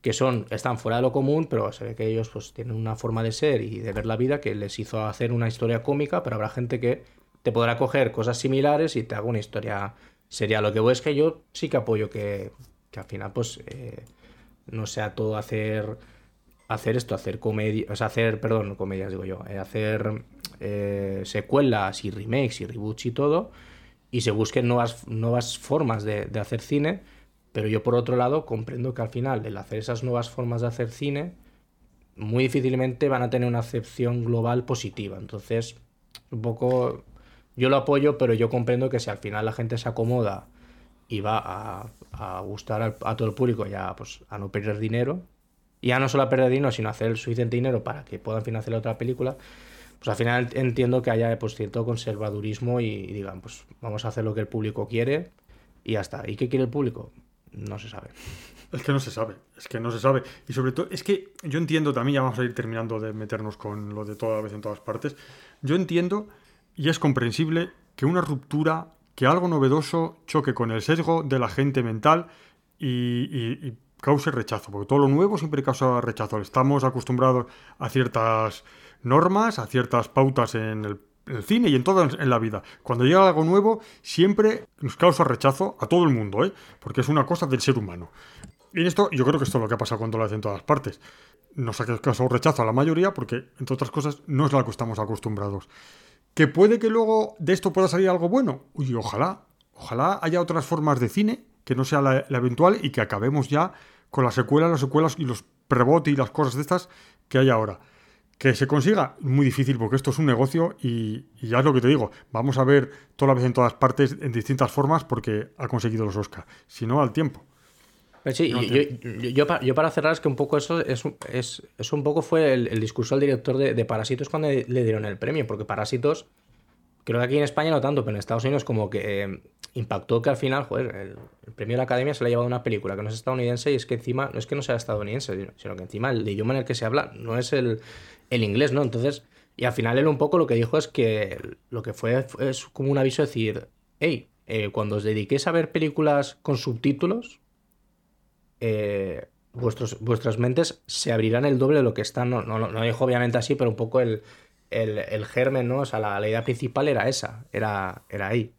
que son, están fuera de lo común, pero se ve que ellos pues tienen una forma de ser y de ver la vida que les hizo hacer una historia cómica, pero habrá gente que te podrá coger cosas similares y te haga una historia seria. Lo que voy es que yo sí que apoyo que, que al final, pues, eh, no sea todo hacer hacer esto, hacer comedia, o sea, hacer, perdón, comedias digo yo, eh, hacer eh, secuelas y remakes y reboots y todo, y se busquen nuevas, nuevas formas de, de hacer cine, pero yo por otro lado comprendo que al final el hacer esas nuevas formas de hacer cine muy difícilmente van a tener una acepción global positiva. Entonces, un poco yo lo apoyo, pero yo comprendo que si al final la gente se acomoda y va a, a gustar al- a todo el público y a, pues, a no perder dinero, y ya no solo a perder dinero, sino hacer el suficiente dinero para que puedan financiar otra película, pues al final entiendo que haya pues, cierto conservadurismo y, y digan, pues vamos a hacer lo que el público quiere y ya está. ¿Y qué quiere el público? No se sabe. Es que no se sabe, es que no se sabe. Y sobre todo, es que yo entiendo también, ya vamos a ir terminando de meternos con lo de toda vez en todas partes, yo entiendo y es comprensible que una ruptura, que algo novedoso choque con el sesgo de la gente mental y, y- y cause rechazo, porque todo lo nuevo siempre causa rechazo. Estamos acostumbrados a ciertas normas, a ciertas pautas en el, cine y en todo en la vida. Cuando llega algo nuevo, siempre nos causa rechazo a todo el mundo, ¿eh? porque es una cosa del ser humano. Y en esto, yo creo que esto es lo que ha pasado cuando lo hacen en todas partes. Nos ha causado rechazo a la mayoría porque, entre otras cosas, no es la que estamos acostumbrados. ¿Que puede que luego de esto pueda salir algo bueno? Uy, ojalá. Ojalá haya otras formas de cine que no sea la, eventual y que acabemos ya con las secuelas, las secuelas y los prebote y las cosas de estas que hay ahora. Que se consiga, muy difícil porque esto es un negocio y, y ya es lo que te digo, vamos a ver toda la vez en todas partes en distintas formas porque ha conseguido los Oscars. Si no, al tiempo. Sí, No, yo, yo- yo- yo pa- yo para cerrar es que un poco eso es, es, es un poco fue el, el discurso del director de, de Parásitos cuando le dieron el premio, porque Parásitos, creo que aquí en España no tanto, pero en Estados Unidos como que eh, impactó que al final, joder, el, el premio de la Academia se le ha llevado una película que no es estadounidense y es que encima, no es que no sea estadounidense, sino- sino que encima el idioma en el que se habla no es el, el inglés, ¿no? Entonces, y al final él un poco lo que dijo es que lo que fue, fue- es como un aviso de decir, hey, eh, cuando os dediquéis a ver películas con subtítulos, eh, vuestros, vuestras mentes se abrirán el doble de lo que están. No, no, no dijo obviamente así, pero un poco el, el, el germen, ¿no? O sea, la, la idea principal era esa, era, era ahí.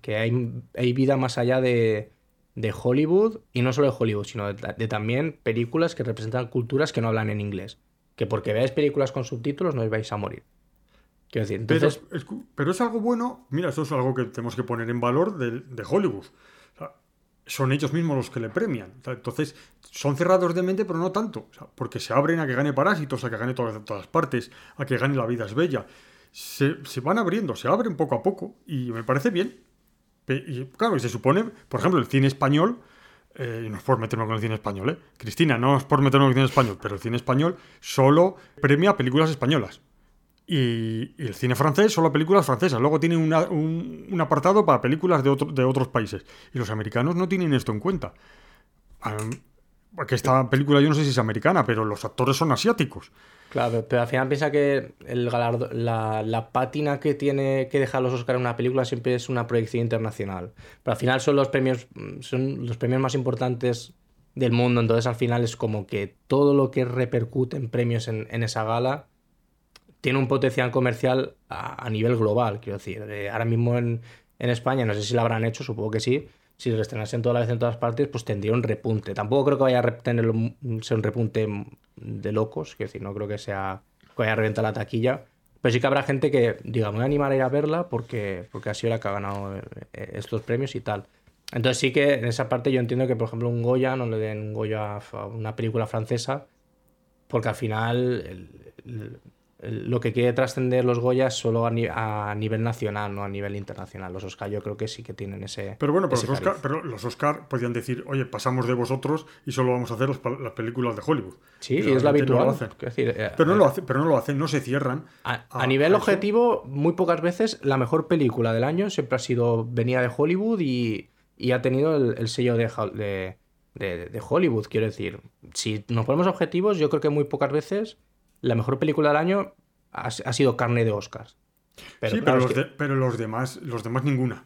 Que hay, hay vida más allá de, de Hollywood, y no solo de Hollywood, sino de, también películas que representan culturas que no hablan en inglés. Que porque veáis películas con subtítulos no vais a morir. Quiero decir, Pero, entonces... es, pero es algo bueno. Mira, esto es algo que tenemos que poner en valor de, de Hollywood. Son ellos mismos los que le premian. Entonces, son cerrados de mente, pero no tanto. Porque se abren a que gane Parásitos, a que gane todas, todas partes, a que gane La vida es bella. Se, se van abriendo, se abren poco a poco y me parece bien. Y claro, y se supone, por ejemplo, el cine español, eh, y no es por meterme con el cine español, ¿eh? Cristina, no es por meterme con el cine español, pero el cine español solo premia películas españolas. Y, el cine francés solo películas francesas. Luego tiene una- un, un apartado para películas de, otro- de otros países. Y los americanos no tienen esto en cuenta. Porque esta película yo no sé si es americana, pero los actores son asiáticos. Claro, pero- pero al final piensa que el galardo- la, la pátina que tiene que dejar los Oscar en una película siempre es una proyección internacional. Pero al final son los premios, mm, son los premios más importantes del mundo. Entonces al final es como que todo lo que repercute en premios en, en esa gala tiene un potencial comercial a, nivel global, quiero decir. Eh, ahora mismo en, en España, no sé si lo habrán hecho, supongo que sí. Si lo estrenasen toda la vez en todas partes, pues tendría un repunte. Tampoco creo que vaya a tener un, ser un repunte de locos, quiero decir, no creo que sea que vaya a reventar la taquilla. Pero sí que habrá gente que diga, me voy a animar a ir a verla porque, porque ha sido la que ha ganado eh, estos premios y tal. Entonces sí que en esa parte yo entiendo que, por ejemplo, un Goya no le den un Goya a una película francesa porque al final lo que quiere trascender los Goyas solo a, ni- a nivel nacional, no a nivel internacional. Los Oscar yo creo que sí que tienen ese. Pero bueno, pero los, Oscar, pero los Oscar podían decir, oye, pasamos de vosotros y solo vamos a hacer las, películas de Hollywood. Sí, Y es lo realmente no habitual. lo decir, eh, Pero no, eh, lo hacen, pero no lo hacen, no se cierran. A, a- a nivel eso. objetivo, muy pocas veces la mejor película del año siempre ha sido venía de Hollywood y, y ha tenido el, el sello de, de, de- de Hollywood. Quiero decir, si nos ponemos objetivos, yo creo que muy pocas veces la mejor película del año ha, ha sido carne de Oscars. Pero sí, claro, pero, los, que- de- pero los demás, los demás ninguna.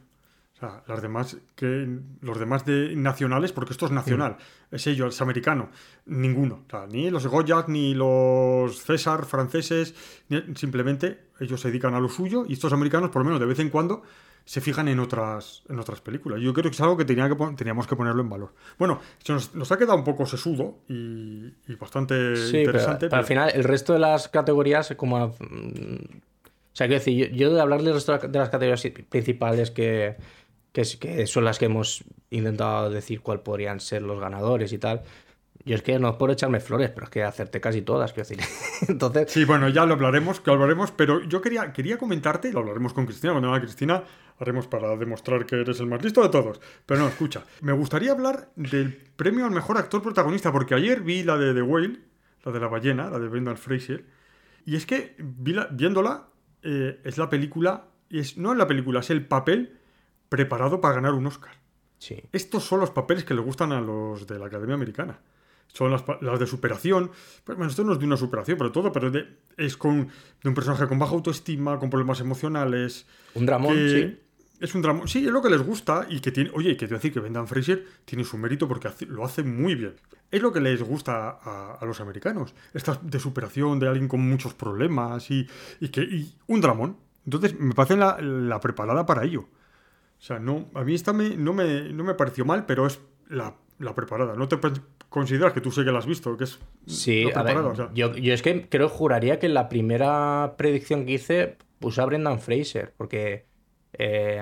O sea, las demás que los demás de nacionales, porque esto es nacional, Mm. es ello, es americano, ninguno. O sea, ni los Goya, ni los César franceses, ni- simplemente ellos se dedican a lo suyo y estos americanos, por lo menos de vez en cuando, se fijan en otras, en otras películas. Yo creo que es algo que, tenía que pon- teníamos que ponerlo en valor. Bueno, se nos, nos ha quedado un poco sesudo y, y bastante Sí, pero, interesante. pero al final el resto de las categorías, como... mm, O sea, quiero decir, yo, yo de hablar del resto de las categorías principales que, que, que son las que hemos intentado decir cuál podrían ser los ganadores y tal, yo es que no es por echarme flores, pero es que acerté casi todas, quiero decir. Entonces, Sí, bueno, ya lo hablaremos, que hablaremos, pero yo quería, quería comentarte, lo hablaremos con Cristina, cuando venga Cristina, haremos para demostrar que eres el más listo de todos. Pero no, escucha, me gustaría hablar del premio al mejor actor protagonista, porque ayer vi la de The Whale, la de la ballena, la de Brendan Fraser, y es que vi la- viéndola, eh, es la película, y es, no es la película, es el papel preparado para ganar un Oscar. sí. Estos son los papeles que le gustan a los de la Academia Americana. Son las, las de superación. Pues, bueno, esto no es de una superación, pero todo, pero de- es con, de un personaje con baja autoestima, con problemas emocionales. Un dramón, que sí. Es un drama. Sí, es lo que les gusta y que tiene. Oye, que te voy a decir que Brendan Fraser tiene su mérito porque hace- lo hace muy bien. Es lo que les gusta a, a los americanos. Estas de superación de alguien con muchos problemas y, y que y un dramón. Entonces, me parece la, la preparada para ello. O sea, no, a mí esta me, no, me, no me pareció mal, pero es la, la preparada. No te consideras que tú sé que la has visto, que es Sí, a ver, o sea. yo, yo es que creo, juraría que en la primera predicción que hice puse a Brendan Fraser, porque eh,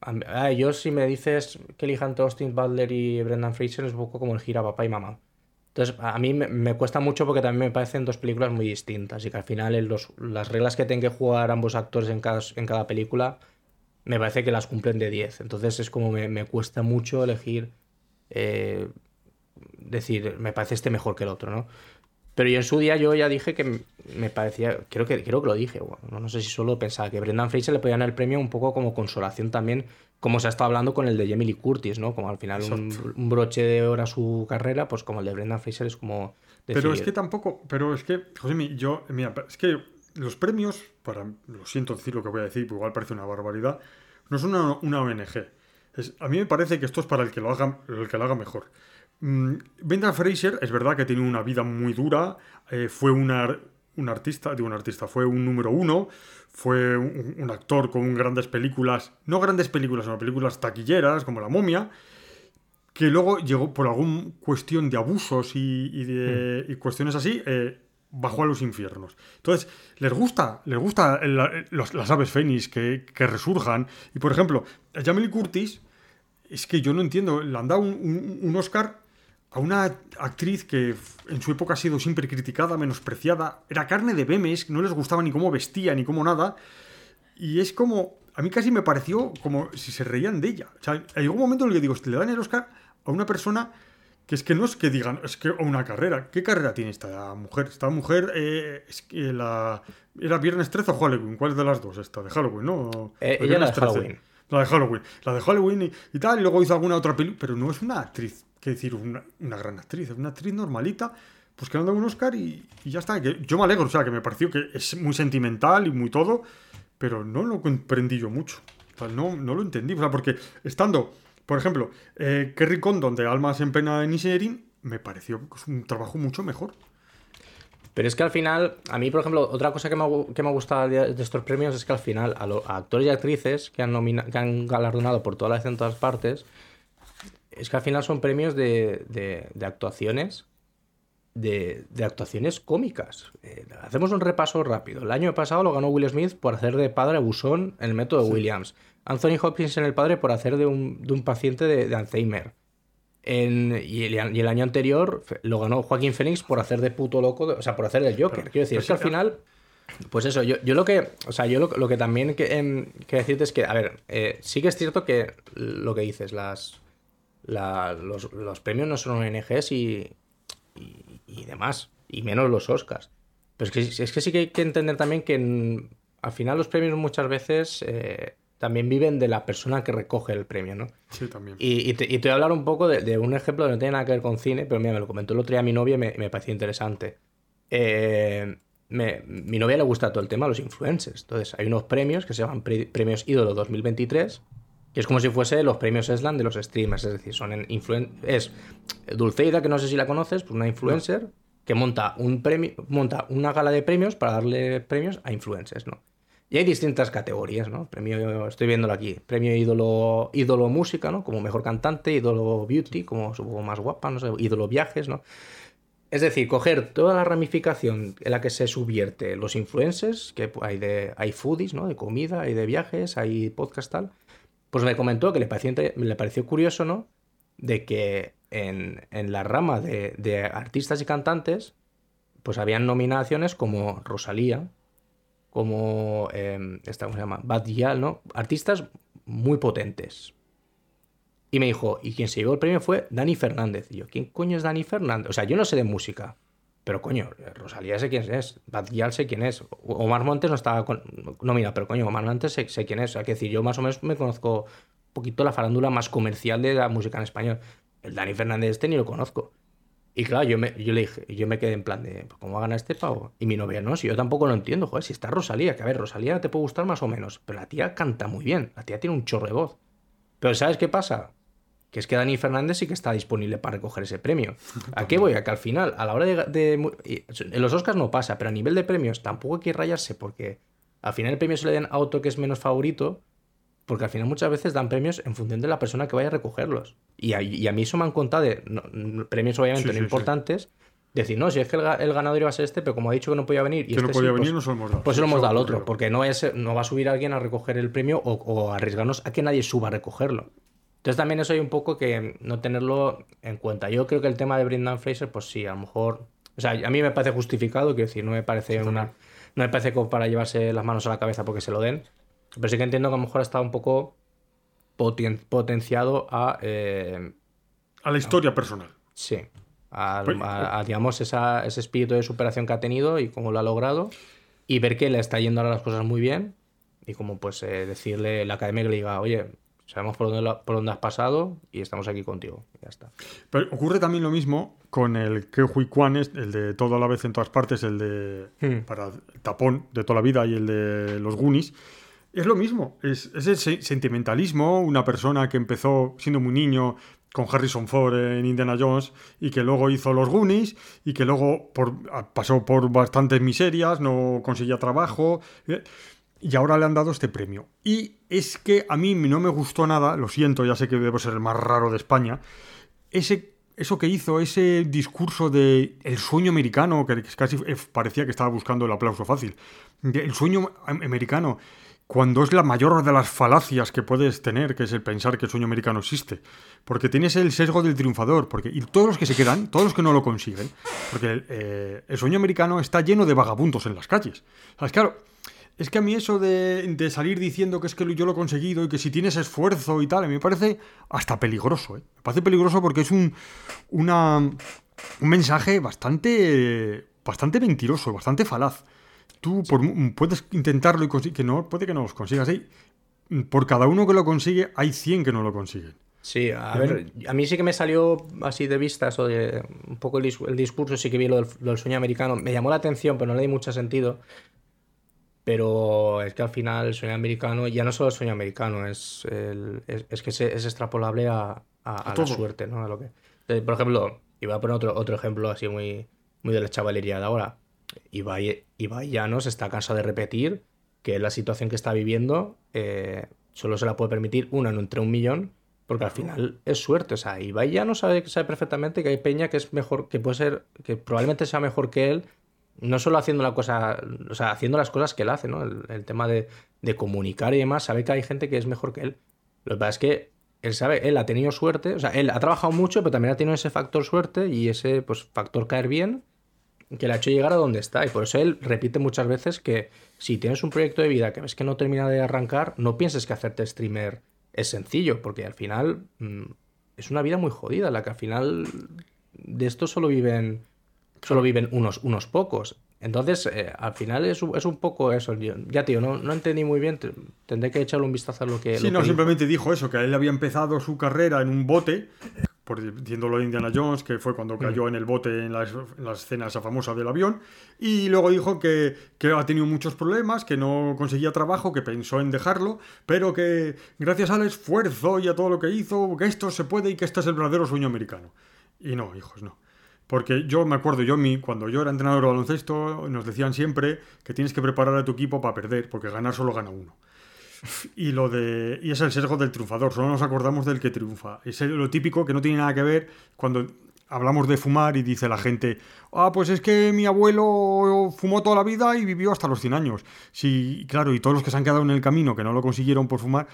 a yo si me dices que elijan Austin Butler y Brendan Fraser es un poco como el gira papá y mamá. Entonces, a mí me, me cuesta mucho porque también me parecen dos películas muy distintas y que al final en los- las reglas que tienen que jugar ambos actores en cada, en cada película me parece que las cumplen de 10. Entonces es como me, me cuesta mucho elegir, eh, decir, me parece este mejor que el otro, ¿no? Pero yo en su día yo ya dije que me parecía, creo que, creo que lo dije, bueno, no, sé si solo pensaba que Brendan Fraser le podían dar el premio un poco como consolación también, como se ha estado hablando con el de Jamie Lee Curtis, ¿no? Como al final un, broche de oro a su carrera, pues como el de Brendan Fraser es como... Pero es que tampoco, pero es que, José, yo, mira, es que los premios, para, lo siento decir lo que voy a decir, igual parece una barbaridad, no son una, una ONG. Es- a mí me parece que esto es para el que lo haga, el que lo haga mejor. Mm, Brendan Fraser es verdad que tiene una vida muy dura, eh, fue una, un artista, digo un artista, fue un número uno, fue un, un actor con grandes películas, no grandes películas, sino películas taquilleras como La momia, que luego llegó por alguna cuestión de abusos y, y de, y cuestiones así, eh, bajó a los infiernos. Entonces, les gusta, les gusta el- los- las aves fénix que, que resurjan. Y por ejemplo, a Curtis, es que yo no entiendo, le han dado un, un- un Oscar a una actriz que en su época ha sido siempre criticada, menospreciada, era carne de memes, no les gustaba ni cómo vestía ni cómo nada. Y es como. A mí casi me pareció como si se reían de ella. O sea, hay un momento en el que digo, le dan el Oscar a una persona que es que no es que digan, es que a una carrera. ¿Qué carrera tiene esta mujer? Esta mujer eh, es que la. ¿Era Viernes 13 o Halloween? ¿Cuál de las dos? Esta, de Halloween, ¿no? Eh, ella la de Halloween. La de Halloween. La de Halloween y, y tal, y luego hizo alguna otra película. Pero no es una actriz, decir, una, gran actriz, una actriz normalita. Pues que dado un Oscar y, ya está. Que yo me alegro, o sea, que me pareció que es muy sentimental y muy todo, pero no lo comprendí yo mucho. O sea, no, no lo entendí. O sea, porque estando, por ejemplo, eh, Kerry Condon de Almas en Pena en Inisherin, me pareció que es un trabajo mucho mejor. Pero es que al final, a mí, por ejemplo, otra cosa que me que me ha gustado de estos premios es que al final a, lo- a actores y actrices que han, nomina- que han galardonado por todas las en todas partes, es que al final son premios de, de- de actuaciones, de, de actuaciones cómicas. Eh, hacemos un repaso rápido. El año pasado lo ganó Will Smith por hacer de padre abusón en el método Williams. Anthony Hopkins en el padre por hacer de un, de un paciente de, Alzheimer. En- y, el, y el año anterior lo ganó Joaquín Phoenix por hacer de puto loco, o sea, por hacer del Joker. Pero- Quiero decir, es que al sí, final, pues eso, yo, yo lo que, o sea, yo lo, lo que también que, em, quiero decirte es que, a ver, eh, sí que es cierto que lo que dices, las, la- los, los premios no son ONGs y, y, y demás, y menos los Oscars. Pero es que, es que sí que hay que entender también que en- al final los premios muchas veces eh, también viven de la persona que recoge el premio, ¿no? Sí, también. Y, y te, y te voy a hablar un poco de, de un ejemplo que no tiene nada que ver con cine, pero mira, me lo comentó el otro día mi novia y me, me pareció interesante. Eh, me- mi novia le gusta todo el tema de los influencers. Entonces, hay unos premios que se llaman pre- Premios Ídolo 2023, que es como si fuese los premios Eslan de los streamers. Es decir, son en influen es Dulceida, que no sé si la conoces, pues una influencer que monta un premio, monta una gala de premios para darle premios a influencers, ¿no? Y hay distintas categorías, ¿no? Premio, estoy viéndolo aquí. Premio ídolo, ídolo música, ¿no? Como mejor cantante, ídolo beauty, como supongo más guapa, no sé, ídolo viajes, ¿no? Es decir, coger toda la ramificación en la que se subvierte los influencers, que hay de hay foodies, ¿no? De comida, hay de viajes, hay podcast tal. Pues me comentó que le pareció, curioso, ¿no? De que en, en la rama de, de artistas y cantantes, pues habían nominaciones como Rosalía, como eh, esta, ¿cómo se llama? Bad Gyal, ¿no? Artistas muy potentes. Y me dijo, y quien se llevó el premio fue Dani Fernández. Y yo, ¿quién coño es Dani Fernández? O sea, yo no sé de música. Pero coño, Rosalía sé quién es, Bad Gyal sé quién es. Omar Montes no estaba con... No, mira, pero coño, Omar Montes sé, sé quién es. O que decir, yo más o menos me conozco un poquito la farándula más comercial de la música en español. El Dani Fernández este ni lo conozco. Y claro, yo, me, yo le dije, yo me quedé en plan de, pues, ¿cómo va a ganar este pavo? Y mi novia, no, si yo tampoco lo entiendo, joder, si está Rosalía, que a ver, Rosalía te puede gustar más o menos, pero la tía canta muy bien, la tía tiene un chorro de voz. Pero ¿sabes qué pasa? Que es que Dani Fernández sí que está disponible para recoger ese premio. ¿A qué voy? A que al final, a la hora de... de- en los Oscars no pasa, pero a nivel de premios tampoco hay que rayarse porque al final el premio se le den a otro que es menos favorito, porque al final muchas veces dan premios en función de la persona que vaya a recogerlos. Y a, y a mí eso me han contado de no- no- premios obviamente Sí, sí, no sí. importantes. Decir, no, si es que el, ga- el ganador iba a ser este, pero como ha dicho que no podía venir y Que no este podía sí, pues- venir, no hemos dado. pues se lo hemos dado al otro, porque no, no va a subir alguien a recoger el premio o, o arriesgarnos a que nadie suba a recogerlo. Entonces también eso hay un poco que no tenerlo en cuenta. Yo creo que el tema de Brendan Fraser, pues sí, a lo mejor... O sea, a mí me parece justificado, quiero decir, no me parece una... No me parece como para llevarse las manos a la cabeza porque se lo den. Pero sí que entiendo que a lo mejor está un poco poten- potenciado a... eh, A la historia personal. sí. Pues- a, a, digamos, esa- ese espíritu de superación que ha tenido y cómo lo ha logrado. Y ver que le está yendo ahora las cosas muy bien. Y como pues eh, decirle la academia que le diga, oye, sabemos por dónde, lo- por dónde has pasado y estamos aquí contigo. Ya está. Pero ocurre también lo mismo con el que Kwan es, el de todo a la vez en todas partes, el de Hmm. para el tapón de toda la vida y el de los Goonies. Es lo mismo, es, es el se- sentimentalismo, una persona que empezó siendo muy niño con Harrison Ford en Indiana Jones y que luego hizo los Goonies y que luego por- pasó por bastantes miserias, no conseguía trabajo eh, y ahora le han dado este premio. Y es que a mí no me gustó nada, lo siento, ya sé que debo ser el más raro de España, ese, eso que hizo, ese discurso de el sueño americano, que casi eh, parecía que estaba buscando el aplauso fácil. El sueño am- americano, cuando es la mayor de las falacias que puedes tener, que es el pensar que el sueño americano existe. Porque tienes el sesgo del triunfador, porque y todos los que se quedan, todos los que no lo consiguen, porque eh, el sueño americano está lleno de vagabundos en las calles. ¿Sabes? Claro, es que a mí eso de, de salir diciendo que es que yo lo he conseguido y que si tienes esfuerzo y tal, a mí me parece hasta peligroso. ¿eh? Me parece peligroso porque es un, una, un mensaje bastante, bastante mentiroso, bastante falaz. Tú por puedes intentarlo y que no, puede que no los consigas. ¿eh? Por cada uno que lo consigue, hay 100 que no lo consiguen. Sí, a ver, a mí sí que me salió así de vista eso de un poco el, dis- el discurso, sí que vi lo del, lo del sueño americano. Me llamó la atención, pero no le di mucho sentido. Pero es que al final el sueño americano, ya no solo el sueño americano, es, el- es, es que se- es extrapolable a, a- a la suerte, ¿no? A lo que... Entonces, por ejemplo, y voy a poner otro, otro ejemplo así muy, muy de la chavalería de ahora. Ibai, Ibai Llanos está cansado de repetir que la situación que está viviendo eh, solo se la puede permitir una en entre un millón, porque al final es suerte. O sea, Ibai ya no sabe, sabe perfectamente que hay Peña que es mejor, que puede ser, que probablemente sea mejor que él, no solo haciendo la cosa, o sea, haciendo las cosas que él hace, ¿no? El, tema de, de comunicar y demás, sabe que hay gente que es mejor que él. Lo que pasa es que él sabe, él ha tenido suerte, o sea, él ha trabajado mucho, pero también ha tenido ese factor suerte y ese pues, factor caer bien que le ha hecho llegar a donde está. Y por eso él repite muchas veces que si tienes un proyecto de vida que ves que no termina de arrancar, no pienses que hacerte streamer es sencillo, porque al final mm, es una vida muy jodida, la que al final de esto solo viven, solo viven unos, unos pocos. Entonces, eh, al final es, un- es un poco eso. Ya, tío, no, no entendí muy bien. te- Tendré que echarle un vistazo a lo que. Sí, lo no, que simplemente dijo eso, que él había empezado su carrera en un bote, por diciéndolo de Indiana Jones, que fue cuando cayó en el bote en la, en la escena esa famosa del avión, y luego dijo que, que ha tenido muchos problemas, que no conseguía trabajo, que pensó en dejarlo, pero que gracias al esfuerzo y a todo lo que hizo, que esto se puede y que este es el verdadero sueño americano. Y no, hijos, no. Porque yo me acuerdo, yo mi, cuando yo era entrenador de baloncesto, nos decían siempre que tienes que preparar a tu equipo para perder, porque ganar solo gana uno. Y lo de. Y es el sesgo del triunfador, solo nos acordamos del que triunfa. Es lo típico que no tiene nada que ver cuando hablamos de fumar y dice la gente, ah, pues es que mi abuelo fumó toda la vida y vivió hasta los 100 años. Sí, claro, y todos los que se han quedado en el camino, que no lo consiguieron por fumar,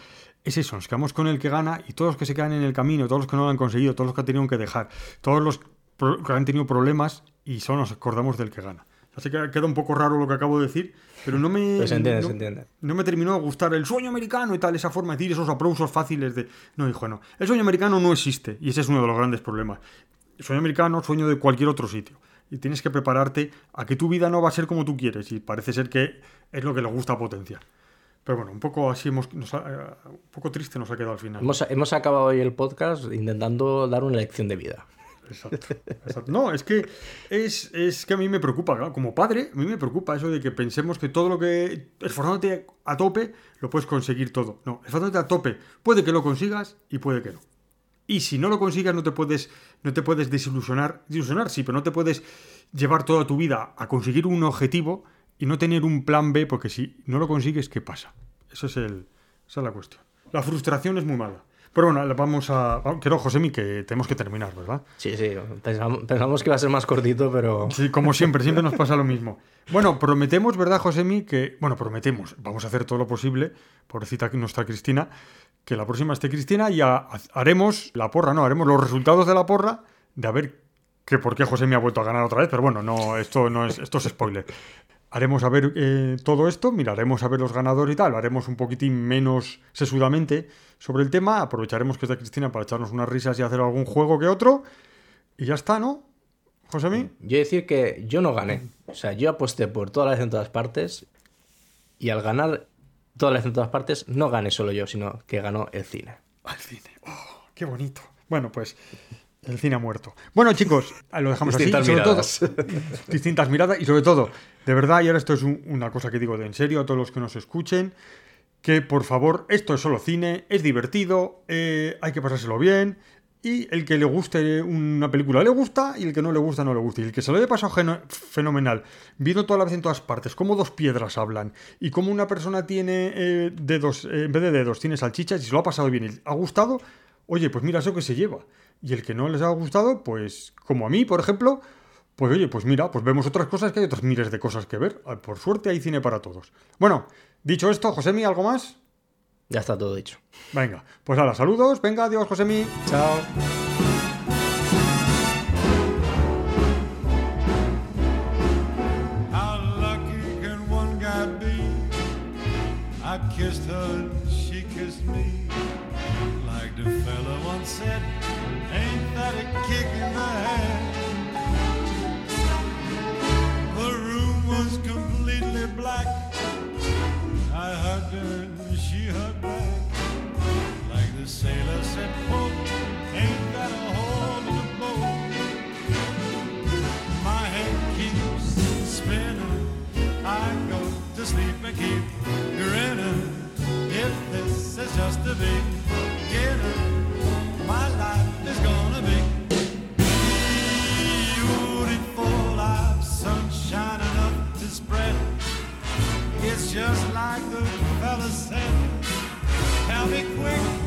es eso, nos quedamos con el que gana y todos los que se quedan en el camino, todos los que no lo han conseguido, todos los que han tenido que dejar, todos los que han tenido problemas y solo nos acordamos del que gana. Así que queda un poco raro lo que acabo de decir, pero no me... Se entiende, no- se entiende. no me terminó de gustar el sueño americano y tal, esa forma de decir esos aplausos fáciles de... No, hijo, no. El sueño americano no existe y ese es uno de los grandes problemas. El sueño americano, sueño de cualquier otro sitio. Y tienes que prepararte a que tu vida no va a ser como tú quieres y parece ser que es lo que le gusta potenciar. Pero bueno, un poco así hemos... nos ha- eh, un poco triste nos ha quedado al final. Hemos, hemos acabado hoy el podcast intentando dar una lección de vida. Exacto. No, es que es, es que a mí me preocupa, ¿no? como padre, a mí me preocupa eso de que pensemos que todo lo que esforzándote a tope lo puedes conseguir todo. No, esforzándote a tope, puede que lo consigas y puede que no. Y si no lo consigas no te puedes no te puedes desilusionar, desilusionar sí, pero no te puedes llevar toda tu vida a conseguir un objetivo y no tener un plan B porque si no lo consigues, ¿qué pasa? Eso es el esa es la cuestión. La frustración es muy mala. Pero bueno, vamos a. Quiero, Josemi, que tenemos que terminar, ¿verdad? Sí, sí. Pensamos, que iba a ser más cortito, pero. Sí, como siempre, siempre nos pasa lo mismo. Bueno, prometemos, ¿verdad, Josemi? Que. Bueno, prometemos. Vamos a hacer todo lo posible. Pobrecita que no está Cristina. Que la próxima esté Cristina y haremos la porra, ¿no? Haremos los resultados de la porra de a ver que por qué Josemi ha vuelto a ganar otra vez. Pero bueno, no, esto no es. Esto es spoiler haremos a ver eh, todo esto, miraremos a ver los ganadores y tal, haremos un poquitín menos sesudamente sobre el tema, aprovecharemos que está Cristina para echarnos unas risas y hacer algún juego que otro, y ya está, ¿no? José Yo decir que yo no gané, o sea, yo aposté por todas las en todas partes, y al ganar todas las en todas partes, no gané solo yo, sino que ganó el cine. El cine, oh, qué bonito. Bueno, pues el cine ha muerto. Bueno, chicos, lo dejamos distintas así. Miradas. distintas miradas y sobre todo, de verdad, y ahora esto es una cosa que digo de en serio a todos los que nos escuchen, que por favor, esto es solo cine, es divertido, eh, hay que pasárselo bien. Y el que le guste una película le gusta y el que no le gusta no le gusta. Y el que se lo haya pasado fenomenal, viendo toda la vez en todas partes, cómo dos piedras hablan y cómo una persona tiene eh, dedos, eh, en vez de dedos, tiene salchichas y se lo ha pasado bien y ha gustado, oye, pues mira eso que se lleva y el que no les ha gustado, pues como a mí, por ejemplo, pues oye, pues mira, pues vemos otras cosas que hay otras miles de cosas que ver. Por suerte hay cine para todos. Bueno, dicho esto, Josemi, ¿algo más? Ya está todo dicho. Venga, pues ahora, saludos. Venga, adiós, Josemi. Chao. Said, ain't that a kick in the head? The room was completely black. I hugged her and she hugged back. Like the sailor said, quote, ain't that a hole in the boat? My head keeps spinning. I go to sleep and keep grinning. If this is just a beginning just like the fella said. Tell me quick,